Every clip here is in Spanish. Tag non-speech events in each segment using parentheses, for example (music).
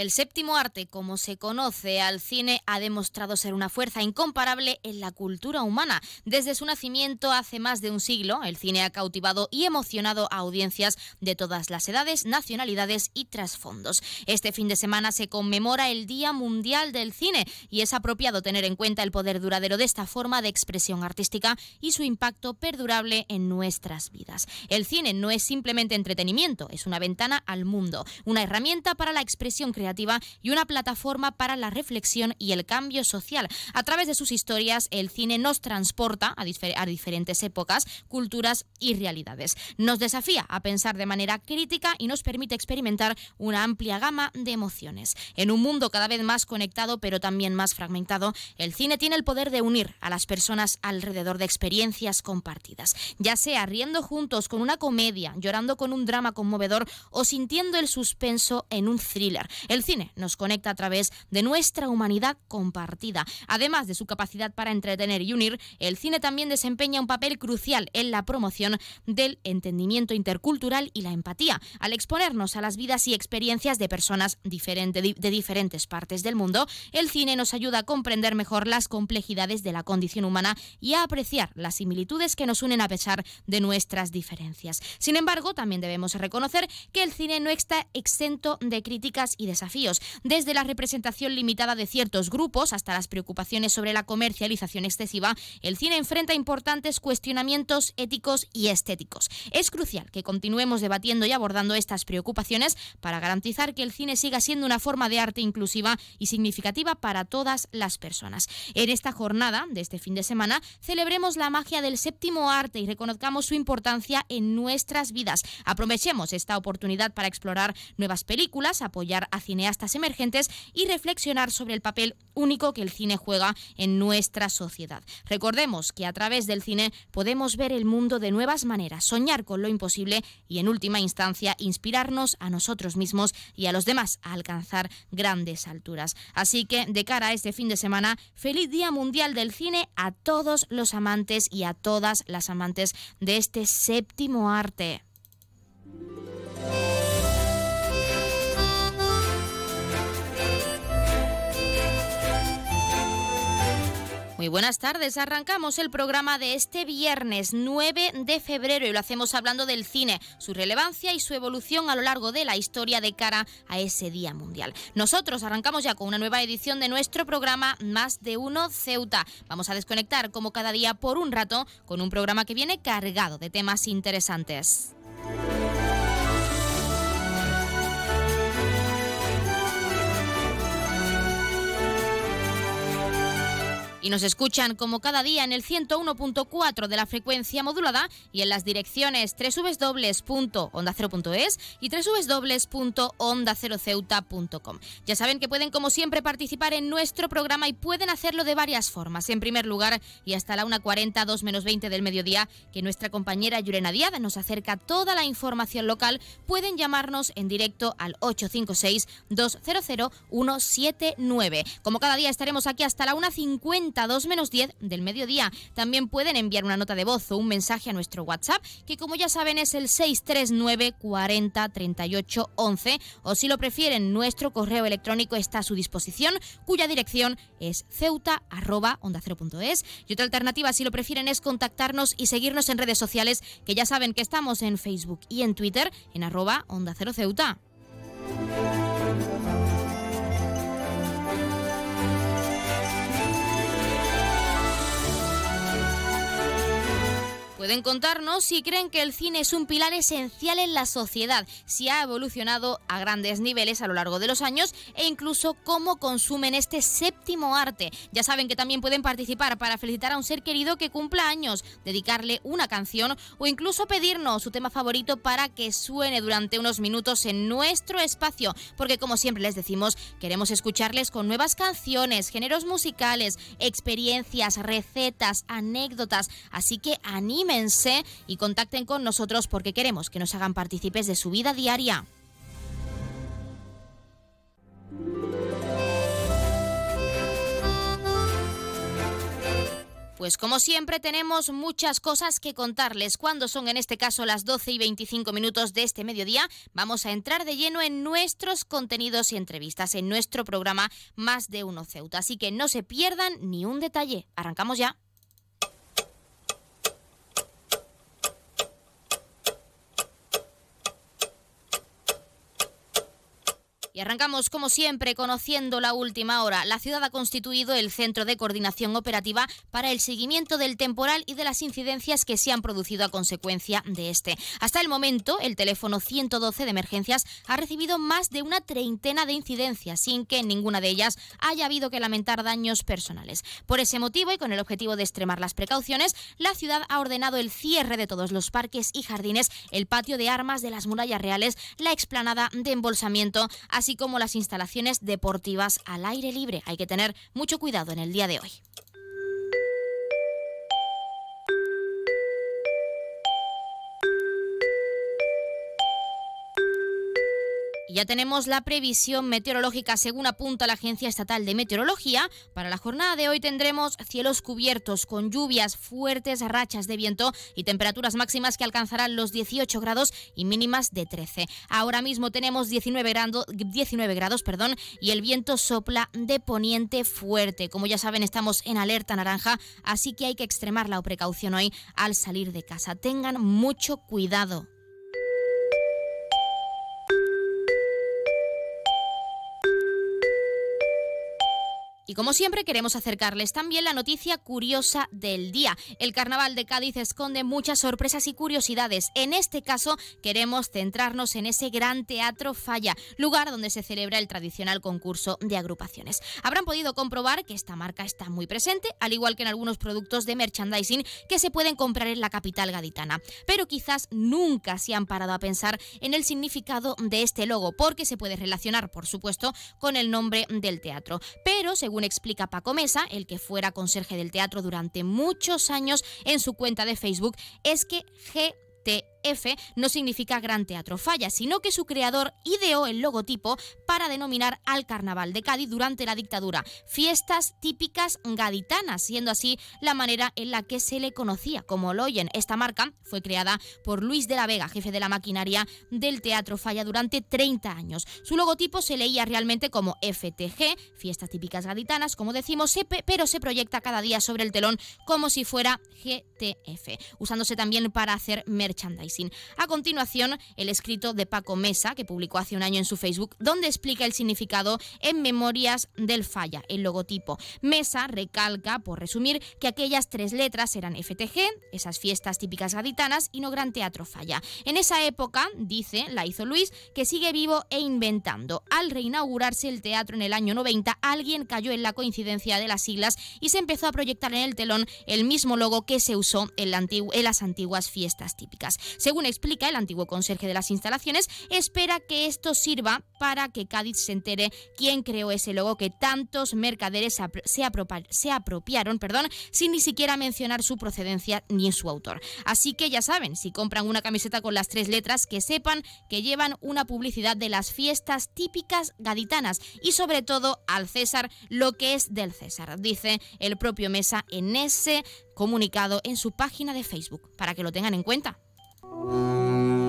El séptimo arte, como se conoce al cine, ha demostrado ser una fuerza incomparable en la cultura humana. Desde su nacimiento hace más de un siglo, el cine ha cautivado y emocionado a audiencias de todas las edades, nacionalidades y trasfondos. Este fin de semana se conmemora el Día Mundial del Cine y es apropiado tener en cuenta el poder duradero de esta forma de expresión artística y su impacto perdurable en nuestras vidas. El cine no es simplemente entretenimiento, es una ventana al mundo, una herramienta para la expresión creativa y una plataforma para la reflexión y el cambio social. A través de sus historias, el cine nos transporta a, diferentes épocas, culturas y realidades. Nos desafía a pensar de manera crítica y nos permite experimentar una amplia gama de emociones. En un mundo cada vez más conectado, pero también más fragmentado, el cine tiene el poder de unir a las personas alrededor de experiencias compartidas, ya sea riendo juntos con una comedia, llorando con un drama conmovedor o sintiendo el suspenso en un thriller. El cine nos conecta a través de nuestra humanidad compartida. Además de su capacidad para entretener y unir, el cine también desempeña un papel crucial en la promoción del entendimiento intercultural y la empatía. Al exponernos a las vidas y experiencias de personas de diferentes partes del mundo, el cine nos ayuda a comprender mejor las complejidades de la condición humana y a apreciar las similitudes que nos unen a pesar de nuestras diferencias. Sin embargo, también debemos reconocer que el cine no está exento de críticas y de desafíos, desde la representación limitada de ciertos grupos hasta las preocupaciones sobre la comercialización excesiva, el cine enfrenta importantes cuestionamientos éticos y estéticos. Es crucial que continuemos debatiendo y abordando estas preocupaciones para garantizar que el cine siga siendo una forma de arte inclusiva y significativa para todas las personas. En esta jornada de este fin de semana celebremos la magia del séptimo arte y reconozcamos su importancia en nuestras vidas. Aprovechemos esta oportunidad para explorar nuevas películas, apoyar a cineastas emergentes y reflexionar sobre el papel único que el cine juega en nuestra sociedad. Recordemos que a través del cine podemos ver el mundo de nuevas maneras, soñar con lo imposible y en última instancia inspirarnos a nosotros mismos y a los demás a alcanzar grandes alturas. Así que de cara a este fin de semana, feliz Día Mundial del Cine a todos los amantes y a todas las amantes de este séptimo arte. Muy buenas tardes. Arrancamos el programa de este viernes 9 de febrero y lo hacemos hablando del cine, su relevancia y su evolución a lo largo de la historia de cara a ese Día Mundial. Nosotros arrancamos ya con una nueva edición de nuestro programa Más de Uno Ceuta. Vamos a desconectar como cada día por un rato con un programa que viene cargado de temas interesantes. Y nos escuchan como cada día en el 101.4 de la frecuencia modulada y en las direcciones www.onda0.es y www.onda0ceuta.com. Ya saben que pueden como siempre participar en nuestro programa y pueden hacerlo de varias formas. En primer lugar, y hasta la 1.40, 2 menos 20 del mediodía, que nuestra compañera Yurena Díaz nos acerca toda la información local, pueden llamarnos en directo al 856 200 179. Como cada día estaremos aquí hasta la 1.50 2 menos 10 del mediodía. También pueden enviar una nota de voz o un mensaje a nuestro WhatsApp, que como ya saben es el 639 40 38 11, o si lo prefieren, nuestro correo electrónico está a su disposición, cuya dirección es ceuta onda Y otra alternativa, si lo prefieren, es contactarnos y seguirnos en redes sociales, que ya saben que estamos en Facebook y en Twitter en arroba onda cero ceuta. Pueden contarnos si creen que el cine es un pilar esencial en la sociedad, si ha evolucionado a grandes niveles a lo largo de los años e incluso cómo consumen este séptimo arte. Ya saben que también pueden participar para felicitar a un ser querido que cumpla años, dedicarle una canción o incluso pedirnos su tema favorito para que suene durante unos minutos en nuestro espacio, porque como siempre les decimos, queremos escucharles con nuevas canciones, géneros musicales, experiencias, recetas, anécdotas, así que y contacten con nosotros porque queremos que nos hagan partícipes de su vida diaria. Pues como siempre tenemos muchas cosas que contarles. Cuando son en este caso las 12 y 25 minutos de este mediodía, vamos a entrar de lleno en nuestros contenidos y entrevistas, en nuestro programa Más de Uno Ceuta. Así que no se pierdan ni un detalle. Arrancamos ya. Y arrancamos, como siempre, conociendo la última hora. La ciudad ha constituido el Centro de Coordinación Operativa para el seguimiento del temporal y de las incidencias que se han producido a consecuencia de este. Hasta el momento, el teléfono 112 de emergencias ha recibido más de una treintena de incidencias, sin que en ninguna de ellas haya habido que lamentar daños personales. Por ese motivo y con el objetivo de extremar las precauciones, la ciudad ha ordenado el cierre de todos los parques y jardines, el patio de armas de las murallas reales, la explanada de embolsamiento, así como las instalaciones deportivas al aire libre. Hay que tener mucho cuidado en el día de hoy. Ya tenemos la previsión meteorológica según apunta la Agencia Estatal de Meteorología. Para la jornada de hoy tendremos cielos cubiertos con lluvias, fuertes rachas de viento y temperaturas máximas que alcanzarán los 18 grados y mínimas de 13. Ahora mismo tenemos 19, 19 grados perdón, y el viento sopla de poniente fuerte. Como ya saben, estamos en alerta naranja, así que hay que extremar la precaución hoy al salir de casa. Tengan mucho cuidado. Y como siempre queremos acercarles también la noticia curiosa del día. El Carnaval de Cádiz esconde muchas sorpresas y curiosidades. En este caso queremos centrarnos en ese gran teatro Falla, lugar donde se celebra el tradicional concurso de agrupaciones. Habrán podido comprobar que esta marca está muy presente, al igual que en algunos productos de merchandising que se pueden comprar en la capital gaditana. Pero quizás nunca se han parado a pensar en el significado de este logo, porque se puede relacionar, por supuesto, con el nombre del teatro. Pero según explica Paco Mesa, el que fuera conserje del teatro durante muchos años en su cuenta de Facebook, es que G F no significa Gran Teatro Falla, sino que su creador ideó el logotipo para denominar al Carnaval de Cádiz durante la dictadura, fiestas típicas gaditanas, siendo así la manera en la que se le conocía. Como lo oyen, esta marca fue creada por Luis de la Vega, jefe de la maquinaria del Teatro Falla durante 30 años. Su logotipo se leía realmente como FTG, fiestas típicas gaditanas, como decimos, pero se proyecta cada día sobre el telón como si fuera GTF, usándose también para hacer merchandising. A continuación, el escrito de Paco Mesa, que publicó hace un año en su Facebook, donde explica el significado en Memorias del Falla, el logotipo. Mesa recalca, por resumir, que aquellas tres letras eran FTG, esas fiestas típicas gaditanas, y no Gran Teatro Falla. En esa época, dice, la hizo Luis, que sigue vivo e inventando. Al reinaugurarse el teatro en el año 90, alguien cayó en la coincidencia de las siglas y se empezó a proyectar en el telón el mismo logo que se usó en, en las antiguas fiestas típicas. Según explica el antiguo conserje de las instalaciones, espera que esto sirva para que Cádiz se entere quién creó ese logo que tantos mercaderes se, apropiaron perdón, sin ni siquiera mencionar su procedencia ni su autor. Así que ya saben, si compran una camiseta con las tres letras, que sepan que llevan una publicidad de las fiestas típicas gaditanas y sobre todo al César lo que es del César, dice el propio Mesa en ese comunicado en su página de Facebook, para que lo tengan en cuenta. Música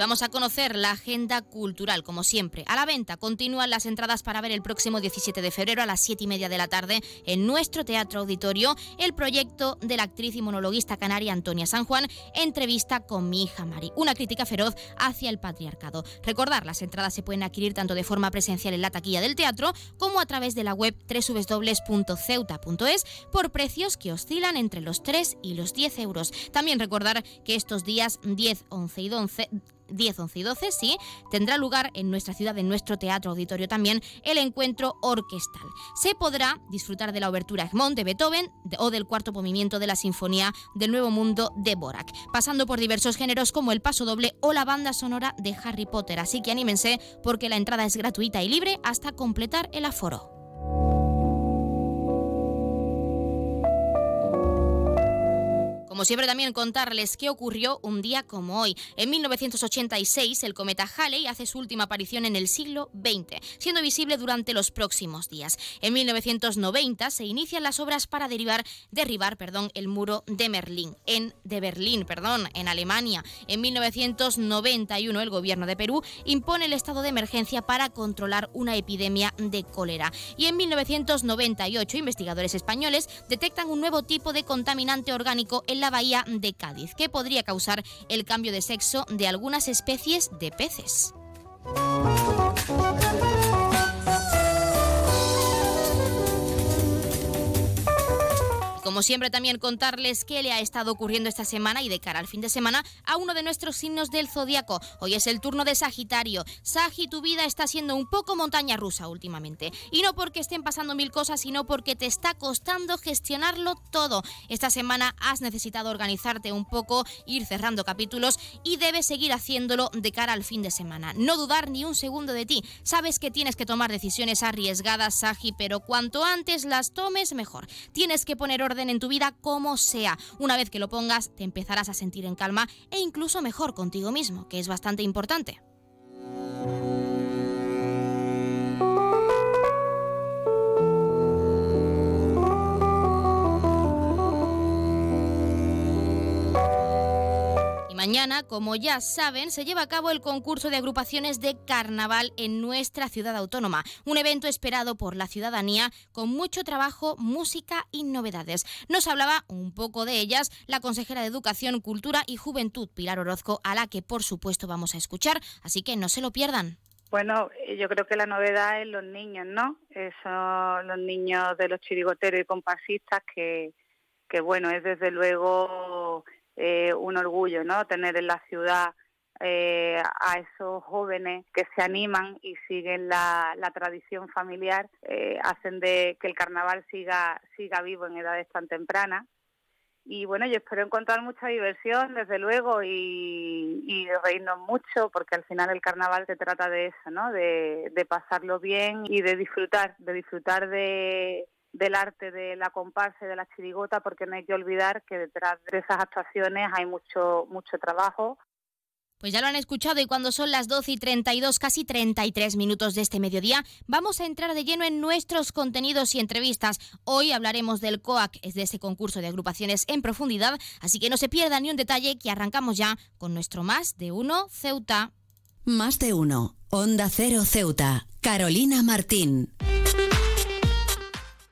vamos a conocer la agenda cultural, como siempre. A la venta continúan las entradas para ver el próximo 17 de febrero a las 7 y media de la tarde en nuestro Teatro Auditorio el proyecto de la actriz y monologuista canaria Antonia San Juan, entrevista con mi hija Mari, una crítica feroz hacia el patriarcado. Recordar, las entradas se pueden adquirir tanto de forma presencial en la taquilla del teatro como a través de la web www.ceuta.es por precios que oscilan entre los 3 y los 10 euros. También recordar que estos días 10, 11 y 12 10, 11 y 12, sí, tendrá lugar en nuestra ciudad, en nuestro teatro auditorio también, el encuentro orquestal. Se podrá disfrutar de la obertura Egmont de Beethoven o del cuarto movimiento de la Sinfonía del Nuevo Mundo de Borac, pasando por diversos géneros como el paso doble o la banda sonora de Harry Potter. Así que anímense porque la entrada es gratuita y libre hasta completar el aforo. Como siempre también contarles qué ocurrió un día como hoy. En 1986 el cometa Halley hace su última aparición en el siglo XX, siendo visible durante los próximos días. En 1990 se inician las obras para derivar, derribar el muro de Berlín, en, Berlín perdón, en Alemania. En 1991 el gobierno de Perú impone el estado de emergencia para controlar una epidemia de cólera. Y en 1998 investigadores españoles detectan un nuevo tipo de contaminante orgánico en la bahía de Cádiz, que podría causar el cambio de sexo de algunas especies de peces. Como siempre también contarles qué le ha estado ocurriendo esta semana y de cara al fin de semana a uno de nuestros signos del zodiaco. Hoy es el turno de Sagitario. Sagi, tu vida está siendo un poco montaña rusa últimamente. Y no porque estén pasando mil cosas, sino porque te está costando gestionarlo todo. Esta semana has necesitado organizarte un poco, ir cerrando capítulos y debes seguir haciéndolo de cara al fin de semana. No dudar ni un segundo de ti. Sabes que tienes que tomar decisiones arriesgadas, Sagi, pero cuanto antes las tomes, mejor. Tienes que poner orden en tu vida como sea. Una vez que lo pongas, te empezarás a sentir en calma e incluso mejor contigo mismo, que es bastante importante. Mañana, como ya saben, se lleva a cabo el concurso de agrupaciones de carnaval en nuestra ciudad autónoma. Un evento esperado por la ciudadanía con mucho trabajo, música y novedades. Nos hablaba un poco de ellas la consejera de Educación, Cultura y Juventud, Pilar Orozco, a la que por supuesto vamos a escuchar, así que no se lo pierdan. Bueno, yo creo que la novedad es los niños, ¿no? Son los niños de los chirigoteros y compasistas que, que bueno, es desde luego eh, un orgullo, ¿no? Tener en la ciudad eh, a esos jóvenes que se animan y siguen la, tradición familiar, eh, hacen de que el carnaval siga, siga vivo en edades tan tempranas. Y bueno, yo espero encontrar mucha diversión, desde luego, y, reírnos mucho, porque al final el carnaval se trata de eso, ¿no? De, de pasarlo bien y de disfrutar, de disfrutar de, del arte de la comparsa y de la chirigota, porque no hay que olvidar que detrás de esas actuaciones hay mucho, mucho trabajo. Pues ya lo han escuchado y cuando son las 12 y 32, casi 33 minutos de este mediodía, vamos a entrar de lleno en nuestros contenidos y entrevistas. Hoy hablaremos del COAC, es de ese concurso de agrupaciones en profundidad, así que no se pierda ni un detalle que arrancamos ya con nuestro Más de Uno Ceuta. Más de Uno, Onda Cero Ceuta, Carolina Martín.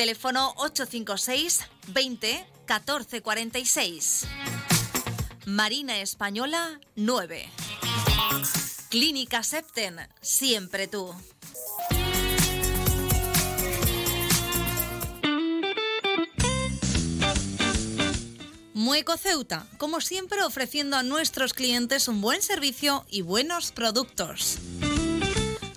Teléfono 856 20 14 46. Marina Española 9. Clínica Septen, siempre tú. Mueco Ceuta, como siempre ofreciendo a nuestros clientes un buen servicio y buenos productos.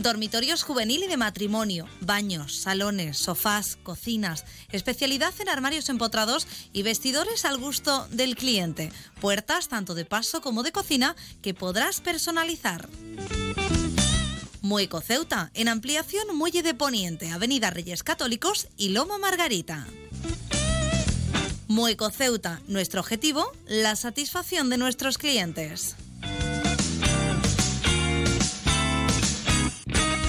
Dormitorios juvenil y de matrimonio, baños, salones, sofás, cocinas, especialidad en armarios empotrados y vestidores al gusto del cliente. Puertas tanto de paso como de cocina que podrás personalizar. Mueco Ceuta, en ampliación Muelle de Poniente, Avenida Reyes Católicos y Loma Margarita. Mueco Ceuta, nuestro objetivo, la satisfacción de nuestros clientes.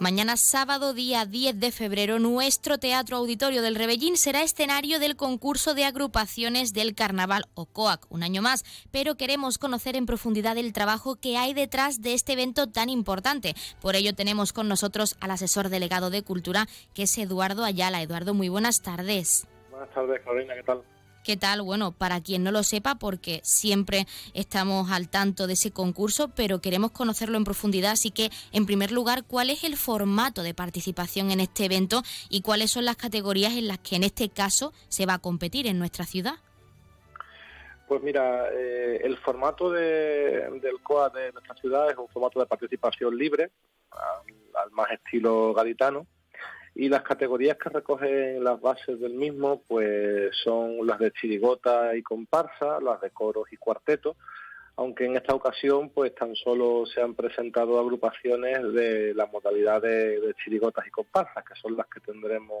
Mañana sábado, día 10 de febrero, nuestro Teatro Auditorio del Rebellín será escenario del concurso de agrupaciones del Carnaval o COAC, un año más, pero queremos conocer en profundidad el trabajo que hay detrás de este evento tan importante. Por ello tenemos con nosotros al asesor delegado de Cultura, que es Eduardo Ayala. Eduardo, muy buenas tardes. Buenas tardes, Carolina, ¿qué tal? ¿Qué tal? Bueno, para quien no lo sepa, porque siempre estamos al tanto de ese concurso, pero queremos conocerlo en profundidad, así que, en primer lugar, ¿cuál es el formato de participación en este evento y cuáles son las categorías en las que en este caso se va a competir en nuestra ciudad? Pues mira, eh, el formato del COA de nuestra ciudad es un formato de participación libre, al más estilo gaditano, y las categorías que recogen las bases del mismo pues son las de chirigota y comparsa, las de coros y cuartetos, aunque en esta ocasión pues tan solo se han presentado agrupaciones de la modalidad de, chirigotas y comparsas, que son las que tendremos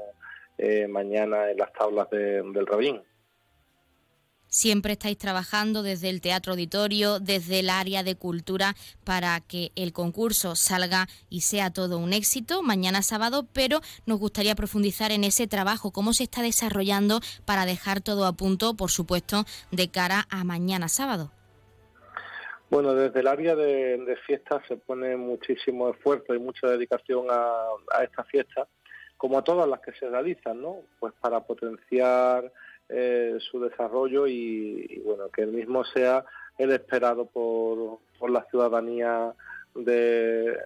eh, mañana en las tablas del Rabín. Siempre estáis trabajando desde el teatro auditorio, desde el área de cultura, para que el concurso salga y sea todo un éxito mañana sábado, pero nos gustaría profundizar en ese trabajo, cómo se está desarrollando para dejar todo a punto, por supuesto, de cara a mañana sábado. Bueno, desde el área de, fiestas se pone muchísimo esfuerzo y mucha dedicación a, a esta fiesta, como a todas las que se realizan, ¿no? Pues para potenciar eh, su desarrollo y, bueno que el mismo sea el esperado por, por la ciudadanía de,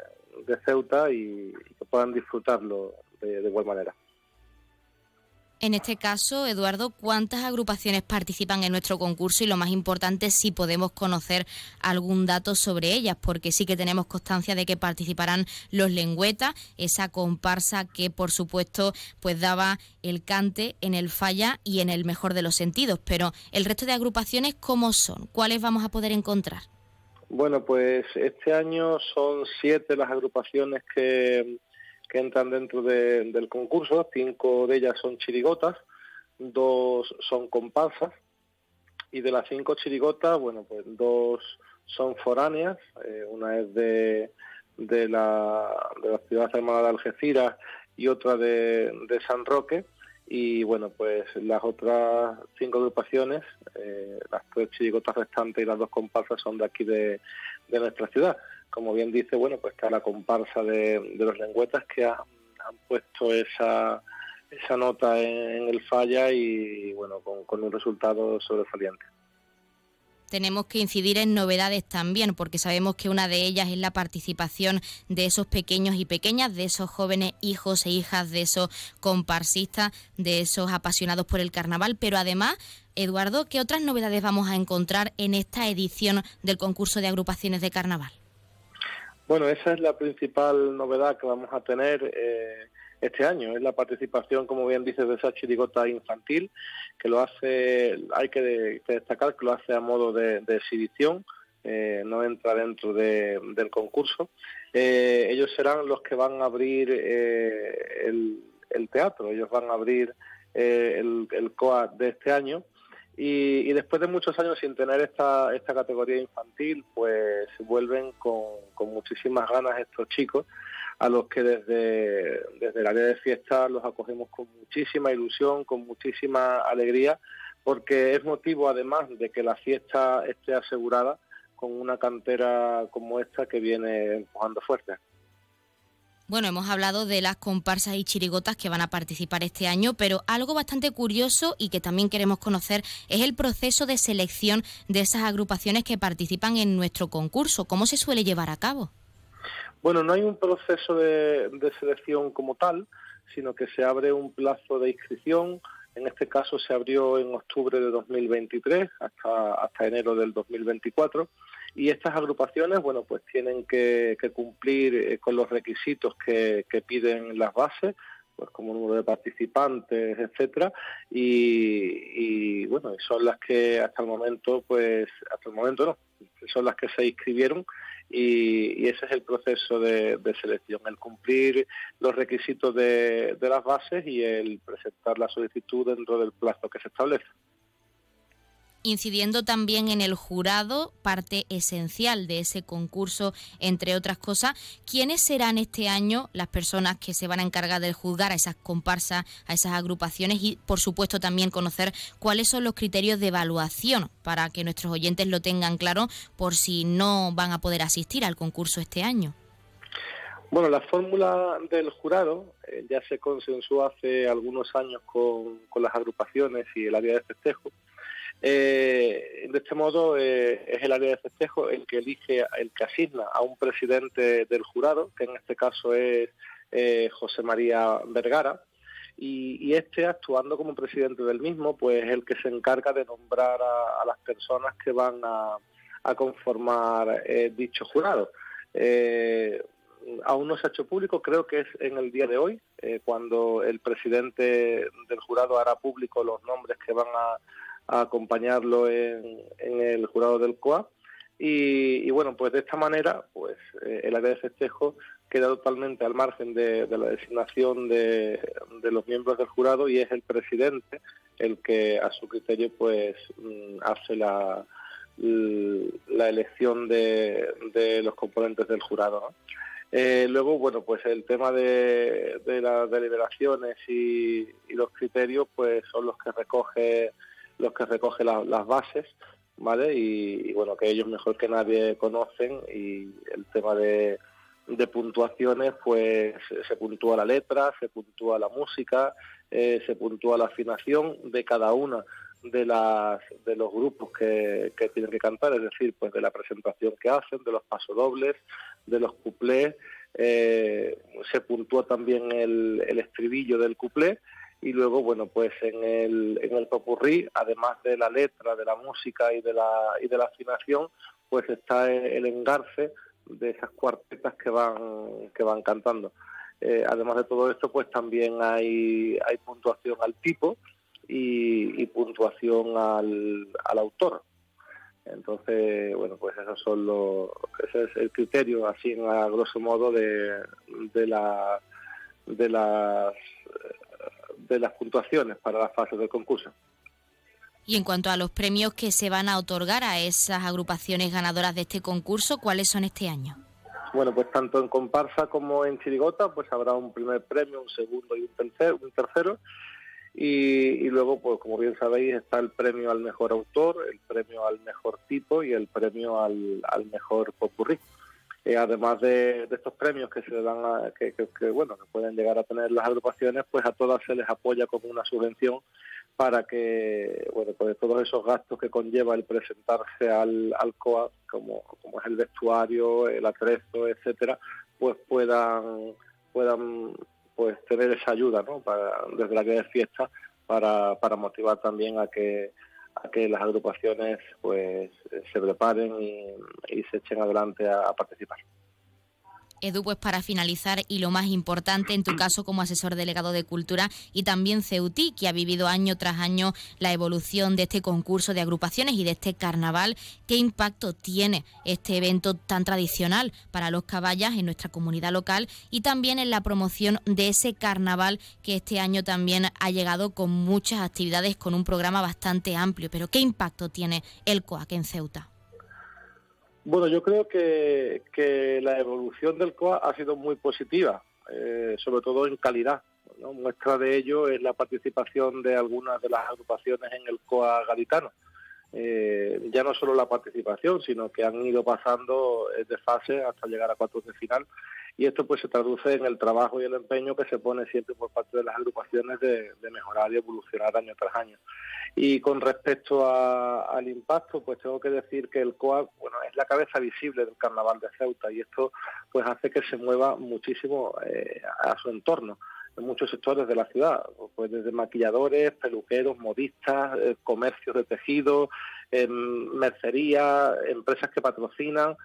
Ceuta y, que puedan disfrutarlo de, de igual manera. En este caso, Eduardo, ¿cuántas agrupaciones participan en nuestro concurso? Y lo más importante, si podemos conocer algún dato sobre ellas, porque sí que tenemos constancia de que participarán los lengüetas, esa comparsa que, por supuesto, pues daba el cante en el falla y en el mejor de los sentidos. Pero el resto de agrupaciones, ¿cómo son? ¿Cuáles vamos a poder encontrar? Bueno, pues este año son siete las agrupaciones que que entran dentro del concurso. Cinco de ellas son chirigotas, dos son comparsas y de las cinco chirigotas, bueno, pues dos son foráneas, eh, una es de, de, la, de la ciudad hermana de Algeciras y otra de, de San Roque y bueno, pues las otras cinco agrupaciones, eh, las tres chirigotas restantes y las dos comparsas son de aquí de, de nuestra ciudad como bien dice, bueno, pues está la comparsa de, los lengüetas que han, puesto esa, esa nota en, el falla y, bueno, con, un resultado sobresaliente tenemos que incidir en novedades también, porque sabemos que una de ellas es la participación de esos pequeños y pequeñas, de esos jóvenes hijos e hijas, de esos comparsistas, de esos apasionados por el carnaval, pero además, Eduardo, ¿qué otras novedades vamos a encontrar en esta edición del concurso de agrupaciones de carnaval? Bueno, esa es la principal novedad que vamos a tener. Eh, este año. Es la participación, como bien dices, de esa chirigota infantil, que lo hace, hay que, destacar que lo hace a modo de, exhibición, eh, no entra dentro del concurso. Eh, ellos serán los que van a abrir eh, el, teatro, ellos van a abrir el, el COA de este año. Y, después de muchos años sin tener esta, esta categoría infantil, pues vuelven con, con muchísimas ganas estos chicos a los que desde, desde el área de fiesta los acogemos con muchísima ilusión, con muchísima alegría, porque es motivo además de que la fiesta esté asegurada con una cantera como esta que viene empujando fuerte. Bueno, hemos hablado de las comparsas y chirigotas que van a participar este año, pero algo bastante curioso y que también queremos conocer es el proceso de selección de esas agrupaciones que participan en nuestro concurso. ¿Cómo se suele llevar a cabo? Bueno, no hay un proceso de, selección como tal, sino que se abre un plazo de inscripción. En este caso se abrió en octubre de 2023 hasta, hasta enero del 2024 y estas agrupaciones, bueno, pues tienen que, cumplir eh, con los requisitos que, piden las bases, pues como número de participantes, etcétera, y, y, bueno, son las que hasta el momento, pues hasta el momento no, son las que se inscribieron y, ese es el proceso de, selección, el cumplir los requisitos de, de las bases y el presentar la solicitud dentro del plazo que se establece incidiendo también en el jurado, parte esencial de ese concurso, entre otras cosas. ¿Quiénes serán este año las personas que se van a encargar de juzgar a esas comparsas, a esas agrupaciones y, por supuesto, también conocer cuáles son los criterios de evaluación para que nuestros oyentes lo tengan claro por si no van a poder asistir al concurso este año? Bueno, la fórmula del jurado eh, ya se consensuó hace algunos años con, con las agrupaciones y el área de festejo eh, de este modo, eh, es el área de festejo el que elige, el que asigna a un presidente del jurado, que en este caso es eh, José María Vergara, y, este, actuando como presidente del mismo, pues es el que se encarga de nombrar a, las personas que van a, conformar dicho jurado. aún no se ha hecho público, creo que es en el día de hoy, cuando el presidente del jurado hará público los nombres que van a a acompañarlo en, el jurado del COA. Y, bueno, pues de esta manera, pues eh, el área de festejo queda totalmente al margen de, la designación de, los miembros del jurado y es el presidente el que a su criterio pues mm, hace la, la elección de, los componentes del jurado. Eh, luego, bueno, pues el tema de, las deliberaciones y, y, los criterios pues son los que recoge los que recogen las bases, ¿vale? Y, bueno, que ellos mejor que nadie conocen y el tema de, de puntuaciones, pues se puntúa la letra, se puntúa la música, eh, se puntúa la afinación de cada una de las de los grupos que, que, tienen que cantar, es decir, pues de la presentación que hacen, de los pasodobles, de los cuplés, eh, se puntúa también el, el estribillo del cuplé y luego bueno pues en el en el popurrí además de la letra de la música y de la y de la afinación pues está el engarce de esas cuartetas que van que van cantando. Eh, además de todo esto pues también hay hay puntuación al tipo y, puntuación al, al autor. Entonces bueno pues esos son los ese es el criterio así a grosso modo de de la de las de las puntuaciones para la fase del concurso. Y en cuanto a los premios que se van a otorgar a esas agrupaciones ganadoras de este concurso, ¿cuáles son este año? Bueno, pues tanto en comparsa como en chirigota, pues habrá un primer premio, un segundo y un tercero. Un tercero. Y, luego, pues como bien sabéis, está el premio al mejor autor, el premio al mejor tipo y el premio al, al mejor popurrí. Eh, además de, estos premios que se dan a, que, bueno que pueden llegar a tener las agrupaciones pues a todas se les apoya con una subvención para que bueno pues todos esos gastos que conlleva el presentarse al, al COA como, como es el vestuario el atrezo etcétera pues puedan puedan pues tener esa ayuda ¿no? para desde la que de fiesta para, para motivar también a que a que las agrupaciones pues se preparen y, se echen adelante a, participar. Edu, pues para finalizar y lo más importante, en tu caso como asesor delegado de Cultura y también Ceutí, que ha vivido año tras año la evolución de este concurso de agrupaciones y de este carnaval, ¿qué impacto tiene este evento tan tradicional para los caballas en nuestra comunidad local y también en la promoción de ese carnaval que este año también ha llegado con muchas actividades, con un programa bastante amplio? Pero ¿qué impacto tiene el COAC en Ceuta? Bueno, yo creo que, la evolución del COA ha sido muy positiva, eh, sobre todo en calidad. Muestra de ello es la participación de algunas de las agrupaciones en el COA galitano. Eh, ya no solo la participación, sino que han ido pasando de fase hasta llegar a cuartos de final y esto pues se traduce en el trabajo y el empeño que se pone siempre por parte de las agrupaciones de, mejorar y evolucionar año tras año. Y con respecto al impacto, pues tengo que decir que el COA, bueno, es la cabeza visible del Carnaval de Ceuta y esto pues hace que se mueva muchísimo eh, a su entorno en muchos sectores de la ciudad, pues desde maquilladores, peluqueros, modistas, eh, comercios de tejido, eh, mercería, empresas que patrocinan,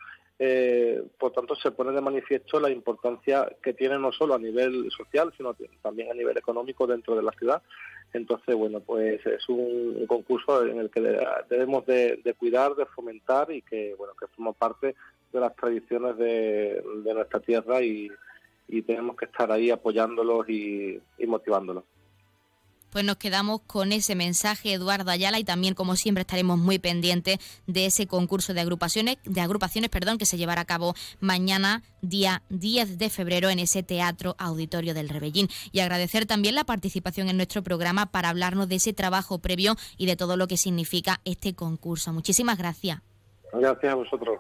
eh, por tanto, se pone de manifiesto la importancia que tiene no solo a nivel social, sino también a nivel económico dentro de la ciudad. Entonces, bueno, pues es un, concurso en el que debemos de, cuidar, de fomentar y que, bueno, que forma parte de las tradiciones de, nuestra tierra y, tenemos que estar ahí apoyándolos y motivándolos pues nos quedamos con ese mensaje, Eduardo Ayala, y también, como siempre, estaremos muy pendientes de ese concurso de agrupaciones, de agrupaciones perdón, que se llevará a cabo mañana, día 10 de febrero, en ese Teatro Auditorio del Rebellín. Y agradecer también la participación en nuestro programa para hablarnos de ese trabajo previo y de todo lo que significa este concurso. Muchísimas gracias. Gracias a vosotros.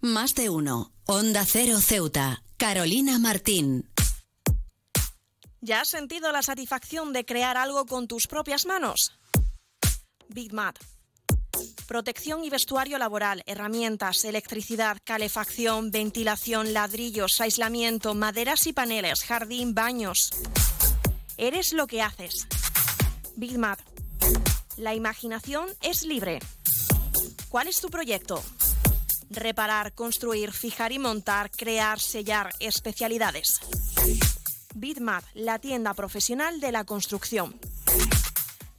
Más de uno. Onda Cero Ceuta. Carolina Martín. ¿Ya has sentido la satisfacción de crear algo con tus propias manos? Big Mat. Protección y vestuario laboral, herramientas, electricidad, calefacción, ventilación, ladrillos, aislamiento, maderas y paneles, jardín, baños. Eres lo que haces. Big Mat. La imaginación es libre. ¿Cuál es tu proyecto? Reparar, construir, fijar y montar, crear, sellar, especialidades. Bitmap, la tienda profesional de la construcción.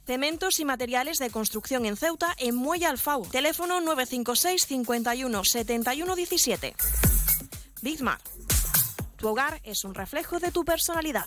Cementos y materiales de construcción en Ceuta, en Muelle Alfau. Teléfono 956 51 71 17. Bitmap. Tu hogar es un reflejo de tu personalidad.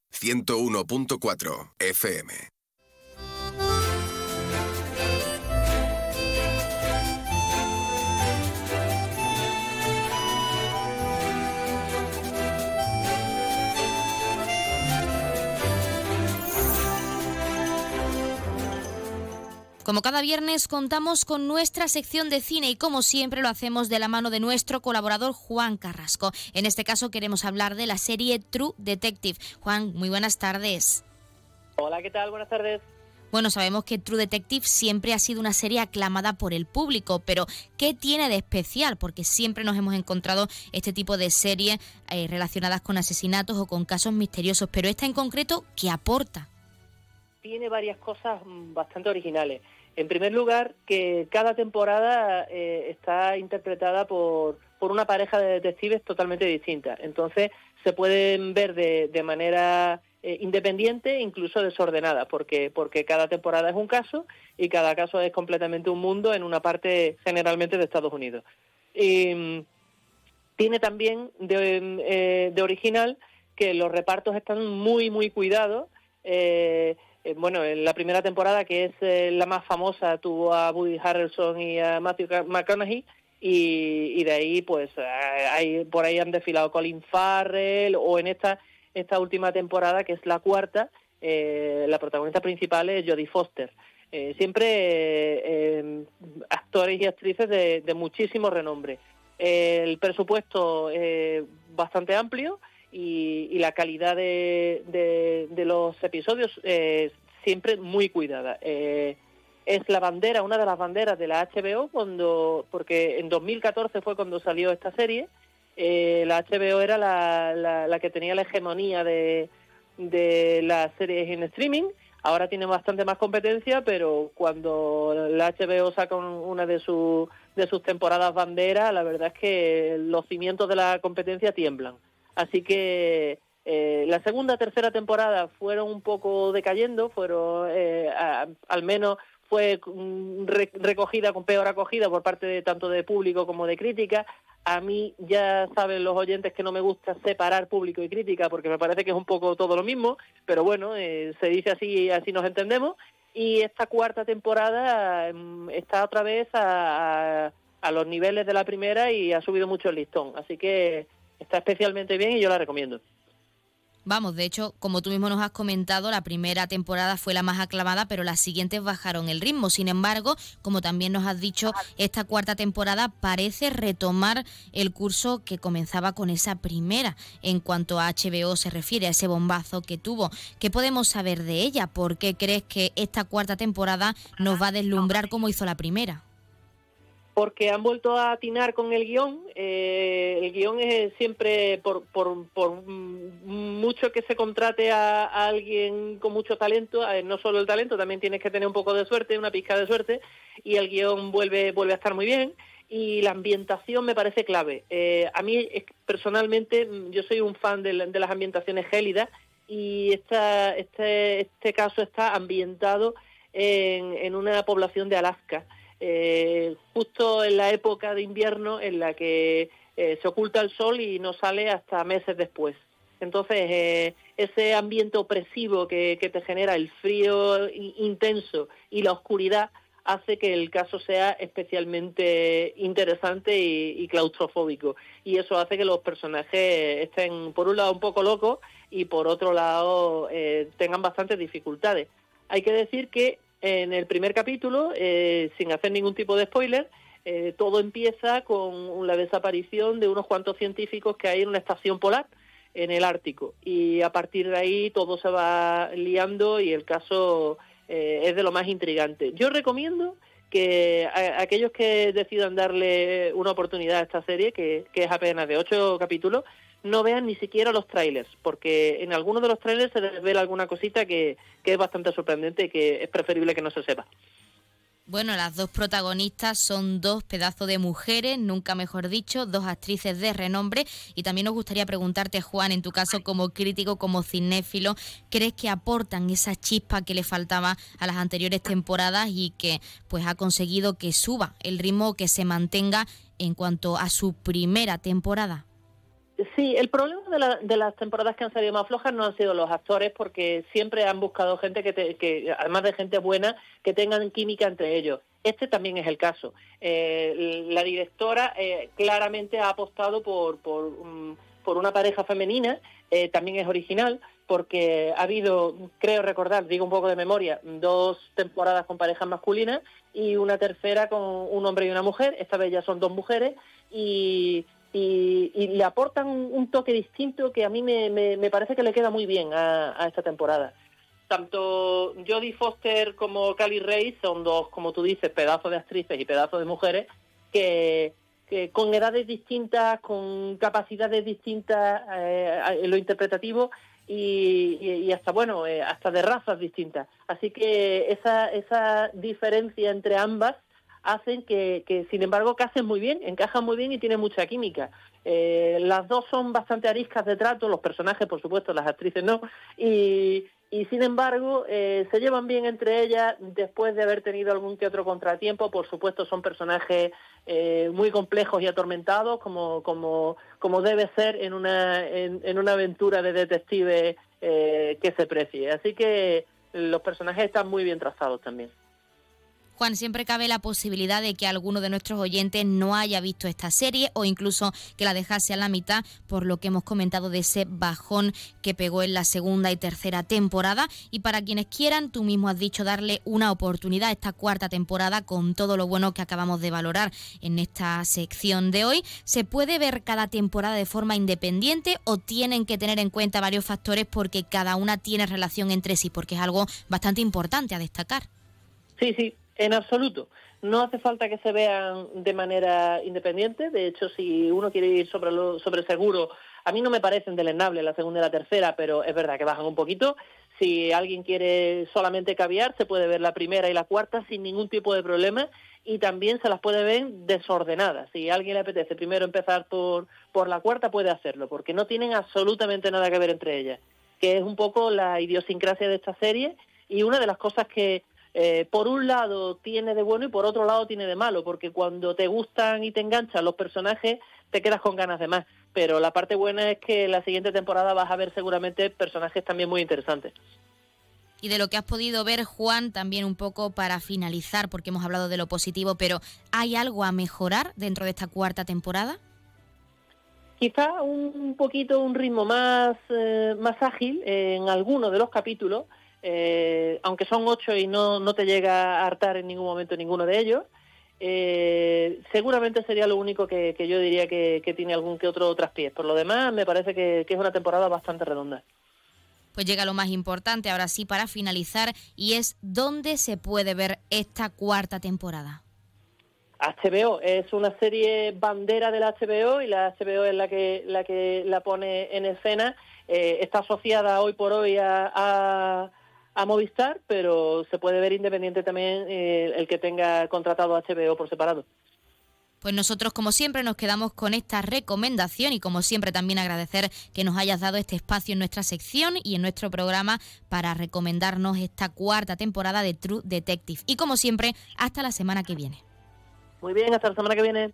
101.4 FM. Como cada viernes contamos con nuestra sección de cine y como siempre lo hacemos de la mano de nuestro colaborador Juan Carrasco. En este caso queremos hablar de la serie True Detective. Juan, muy buenas tardes. Hola, ¿qué tal? Buenas tardes. Bueno, sabemos que True Detective siempre ha sido una serie aclamada por el público, pero ¿qué tiene de especial? Porque siempre nos hemos encontrado este tipo de series eh, relacionadas con asesinatos o con casos misteriosos, pero esta en concreto, ¿qué aporta? Tiene varias cosas mm, bastante originales. En primer lugar, que cada temporada eh, está interpretada por, por una pareja de detectives totalmente distinta. Entonces, se pueden ver de, de manera eh, independiente, incluso desordenada, porque, porque cada temporada es un caso y cada caso es completamente un mundo en una parte generalmente de Estados Unidos. Y, mm, tiene también de, eh, original que los repartos están muy, muy cuidados. Eh, bueno, en la primera temporada, que es la más famosa, tuvo a Woody Harrelson y a Matthew McConaughey, y, de ahí, pues, hay, por ahí han desfilado Colin Farrell, o en esta esta última temporada, que es la cuarta, eh, la protagonista principal es Jodie Foster. Eh, siempre eh, actores y actrices de, muchísimo renombre. el presupuesto es bastante amplio y, la calidad de, los episodios es siempre muy cuidada. es la bandera, una de las banderas de la HBO, cuando porque en 2014 fue cuando salió esta serie eh, la HBO era la, que tenía la hegemonía de, de las series en streaming. Ahora tiene bastante más competencia, pero cuando la HBO saca una de, de sus temporadas bandera, la verdad es que los cimientos de la competencia tiemblan. Así que eh, la segunda, tercera temporada fueron un poco decayendo, fueron eh, al menos fue recogida con peor acogida por parte de tanto de público como de crítica. A mí ya saben los oyentes que no me gusta separar público y crítica porque me parece que es un poco todo lo mismo, pero bueno, eh, se dice así así nos entendemos. Y esta cuarta temporada mm, está otra vez a, a, los niveles de la primera y ha subido mucho el listón. Así que está especialmente bien y yo la recomiendo. Vamos, de hecho, como tú mismo nos has comentado, la primera temporada fue la más aclamada, pero las siguientes bajaron el ritmo. Sin embargo, como también nos has dicho, esta cuarta temporada parece retomar el curso que comenzaba con esa primera en cuanto a HBO se refiere, a ese bombazo que tuvo. ¿Qué podemos saber de ella? ¿Por qué crees que esta cuarta temporada nos va a deslumbrar como hizo la primera? Porque han vuelto a atinar con el guion. Eh, el guion es siempre, por, por, por, mucho que se contrate a, alguien con mucho talento, no solo el talento, también tienes que tener un poco de suerte, una pizca de suerte, y el guion vuelve, vuelve a estar muy bien. Y la ambientación me parece clave. Eh, a mí, personalmente, yo soy un fan de, las ambientaciones gélidas y esta, este, este caso está ambientado en, en una población de Alaska eh, justo en la época de invierno en la que eh, se oculta el sol y no sale hasta meses después. Entonces, eh, ese ambiente opresivo que, te genera el frío intenso y la oscuridad hace que el caso sea especialmente interesante y, claustrofóbico. Y eso hace que los personajes estén, por un lado, un poco locos y por otro lado, tengan bastantes dificultades. Hay que decir que en el primer capítulo, eh, sin hacer ningún tipo de spoiler, eh, todo empieza con la desaparición de unos cuantos científicos que hay en una estación polar en el Ártico. Y a partir de ahí todo se va liando y el caso eh, es de lo más intrigante. Yo recomiendo que aquellos que decidan darle una oportunidad a esta serie, que, que es apenas de ocho capítulos, no vean ni siquiera los trailers, porque en algunos de los trailers se desvela alguna cosita que, es bastante sorprendente y que es preferible que no se sepa. Bueno, las dos protagonistas son dos pedazos de mujeres, nunca mejor dicho, dos actrices de renombre. Y también nos gustaría preguntarte, Juan, en tu caso como crítico, como cinéfilo, ¿crees que aportan esa chispa que le faltaba a las anteriores temporadas y que pues ha conseguido que suba el ritmo, que se mantenga en cuanto a su primera temporada? Sí, el problema de, las temporadas que han salido más flojas no han sido los actores, porque siempre han buscado gente que, además de gente buena, que tengan química entre ellos. Este también es el caso. Eh, la directora eh, claramente ha apostado por, por, mm, una pareja femenina, eh, también es original, porque ha habido, creo recordar, digo un poco de memoria, dos temporadas con parejas masculinas y una tercera con un hombre y una mujer. Esta vez ya son dos mujeres y y, le aportan un, toque distinto que a mí me, parece que le queda muy bien a, esta temporada. tanto Jodie Foster como Cali Ray son dos, como tú dices, pedazos de actrices y pedazos de mujeres que, con edades distintas, con capacidades distintas eh, en lo interpretativo y, hasta, bueno, eh, hasta de razas distintas. Así que esa, esa diferencia entre ambas hacen que, sin embargo, casen muy bien, encajan muy bien y tienen mucha química. Eh, las dos son bastante ariscas de trato, los personajes, por supuesto, las actrices no, y, sin embargo eh, se llevan bien entre ellas después de haber tenido algún que otro contratiempo. Por supuesto, son personajes eh, muy complejos y atormentados, como, como, como debe ser en una, en, una aventura de detective que se precie. Así que los personajes están muy bien trazados también. Juan, siempre cabe la posibilidad de que alguno de nuestros oyentes no haya visto esta serie o incluso que la dejase a la mitad por lo que hemos comentado de ese bajón que pegó en la segunda y tercera temporada. Y para quienes quieran, tú mismo has dicho darle una oportunidad a esta cuarta temporada con todo lo bueno que acabamos de valorar en esta sección de hoy. ¿Se puede ver cada temporada de forma independiente o tienen que tener en cuenta varios factores porque cada una tiene relación entre sí? Porque es algo bastante importante a destacar. Sí, sí, en absoluto. No hace falta que se vean de manera independiente. De hecho, si uno quiere ir sobre, lo, sobre seguro, a mí no me parecen delenables la segunda y la tercera, pero es verdad que bajan un poquito. Si alguien quiere solamente caviar, se puede ver la primera y la cuarta sin ningún tipo de problema y también se las puede ver desordenadas. Si a alguien le apetece primero empezar por, por la cuarta, puede hacerlo, porque no tienen absolutamente nada que ver entre ellas, que es un poco la idiosincrasia de esta serie y una de las cosas que eh, por un lado tiene de bueno y por otro lado tiene de malo, porque cuando te gustan y te enganchan los personajes, te quedas con ganas de más. Pero la parte buena es que la siguiente temporada vas a ver seguramente personajes también muy interesantes. Y de lo que has podido ver, Juan, también un poco para finalizar, porque hemos hablado de lo positivo, pero ¿hay algo a mejorar dentro de esta cuarta temporada? Quizá un poquito un ritmo más, eh, más ágil en algunos de los capítulos, eh, aunque son ocho y no, no te llega a hartar en ningún momento ninguno de ellos, eh, seguramente sería lo único que, yo diría que, tiene algún que otro traspiés. Por lo demás, me parece que, es una temporada bastante redonda. Pues llega lo más importante ahora sí para finalizar y es dónde se puede ver esta cuarta temporada. HBO es una serie bandera de la HBO y la HBO es la que la que la pone en escena. Eh, está asociada hoy por hoy a a Movistar, pero se puede ver independiente también eh, el que tenga contratado HBO por separado. Pues nosotros, como siempre, nos quedamos con esta recomendación y, como siempre, también agradecer que nos hayas dado este espacio en nuestra sección y en nuestro programa para recomendarnos esta cuarta temporada de True Detective. Y, como siempre, hasta la semana que viene. Muy bien, hasta la semana que viene.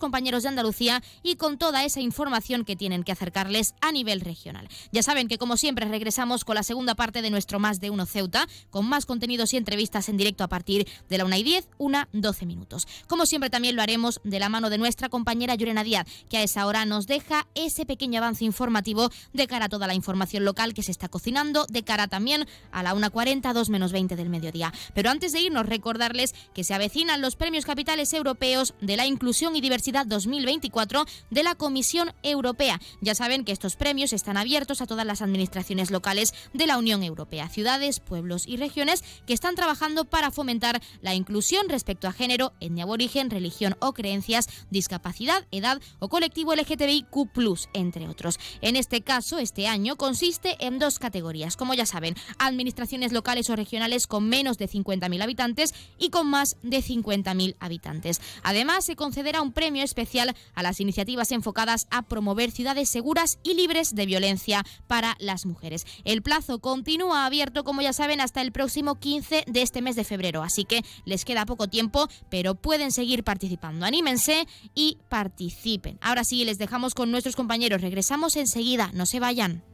compañeros de Andalucía y con toda esa información que tienen que acercarles a nivel regional. Ya saben que como siempre regresamos con la segunda parte de nuestro Más de Uno Ceuta, con más contenidos y entrevistas en directo a partir de la 1 y 10, una 12 minutos. Como siempre también lo haremos de la mano de nuestra compañera Llorena Díaz, que a esa hora nos deja ese pequeño avance informativo de cara a toda la información local que se está cocinando, de cara también a la 1.40, 2 menos 20 del mediodía. Pero antes de irnos, recordarles que se avecinan los premios capitales europeos de la inclusión y Diversidad 2024 de la Comisión Europea. Ya saben que estos premios están abiertos a todas las administraciones locales de la Unión Europea, ciudades, pueblos y regiones que están trabajando para fomentar la inclusión respecto a género, etnia aborigen, religión o creencias, discapacidad, edad o colectivo LGTBIQ+, entre otros. En este caso, este año consiste en dos categorías, como ya saben, administraciones locales o regionales con menos de 50.000 habitantes y con más de 50.000 habitantes. Además, se concederá un premio especial a las iniciativas enfocadas a promover ciudades seguras y libres de violencia para las mujeres. El plazo continúa abierto, como ya saben, hasta el próximo 15 de este mes de febrero, así que les queda poco tiempo, pero pueden seguir participando. Anímense y participen. Ahora sí, les dejamos con nuestros compañeros. Regresamos enseguida, no se vayan.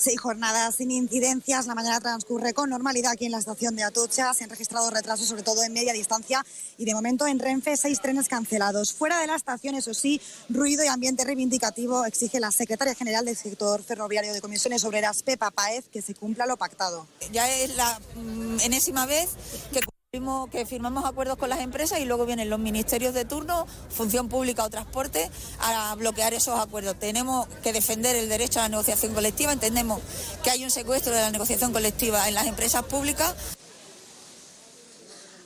Seis jornadas sin incidencias. La mañana transcurre con normalidad aquí en la estación de Atocha. Se han registrado retrasos, sobre todo en media distancia. Y de momento en Renfe, seis trenes cancelados. Fuera de la estación, eso sí, ruido y ambiente reivindicativo exige la secretaria general del sector ferroviario de Comisiones Obreras, Pepa Paez, que se cumpla lo pactado. Ya es la mm, enésima vez que que firmamos acuerdos con las empresas y luego vienen los ministerios de turno, función pública o transporte, a bloquear esos acuerdos. Tenemos que defender el derecho a la negociación colectiva, entendemos que hay un secuestro de la negociación colectiva en las empresas públicas.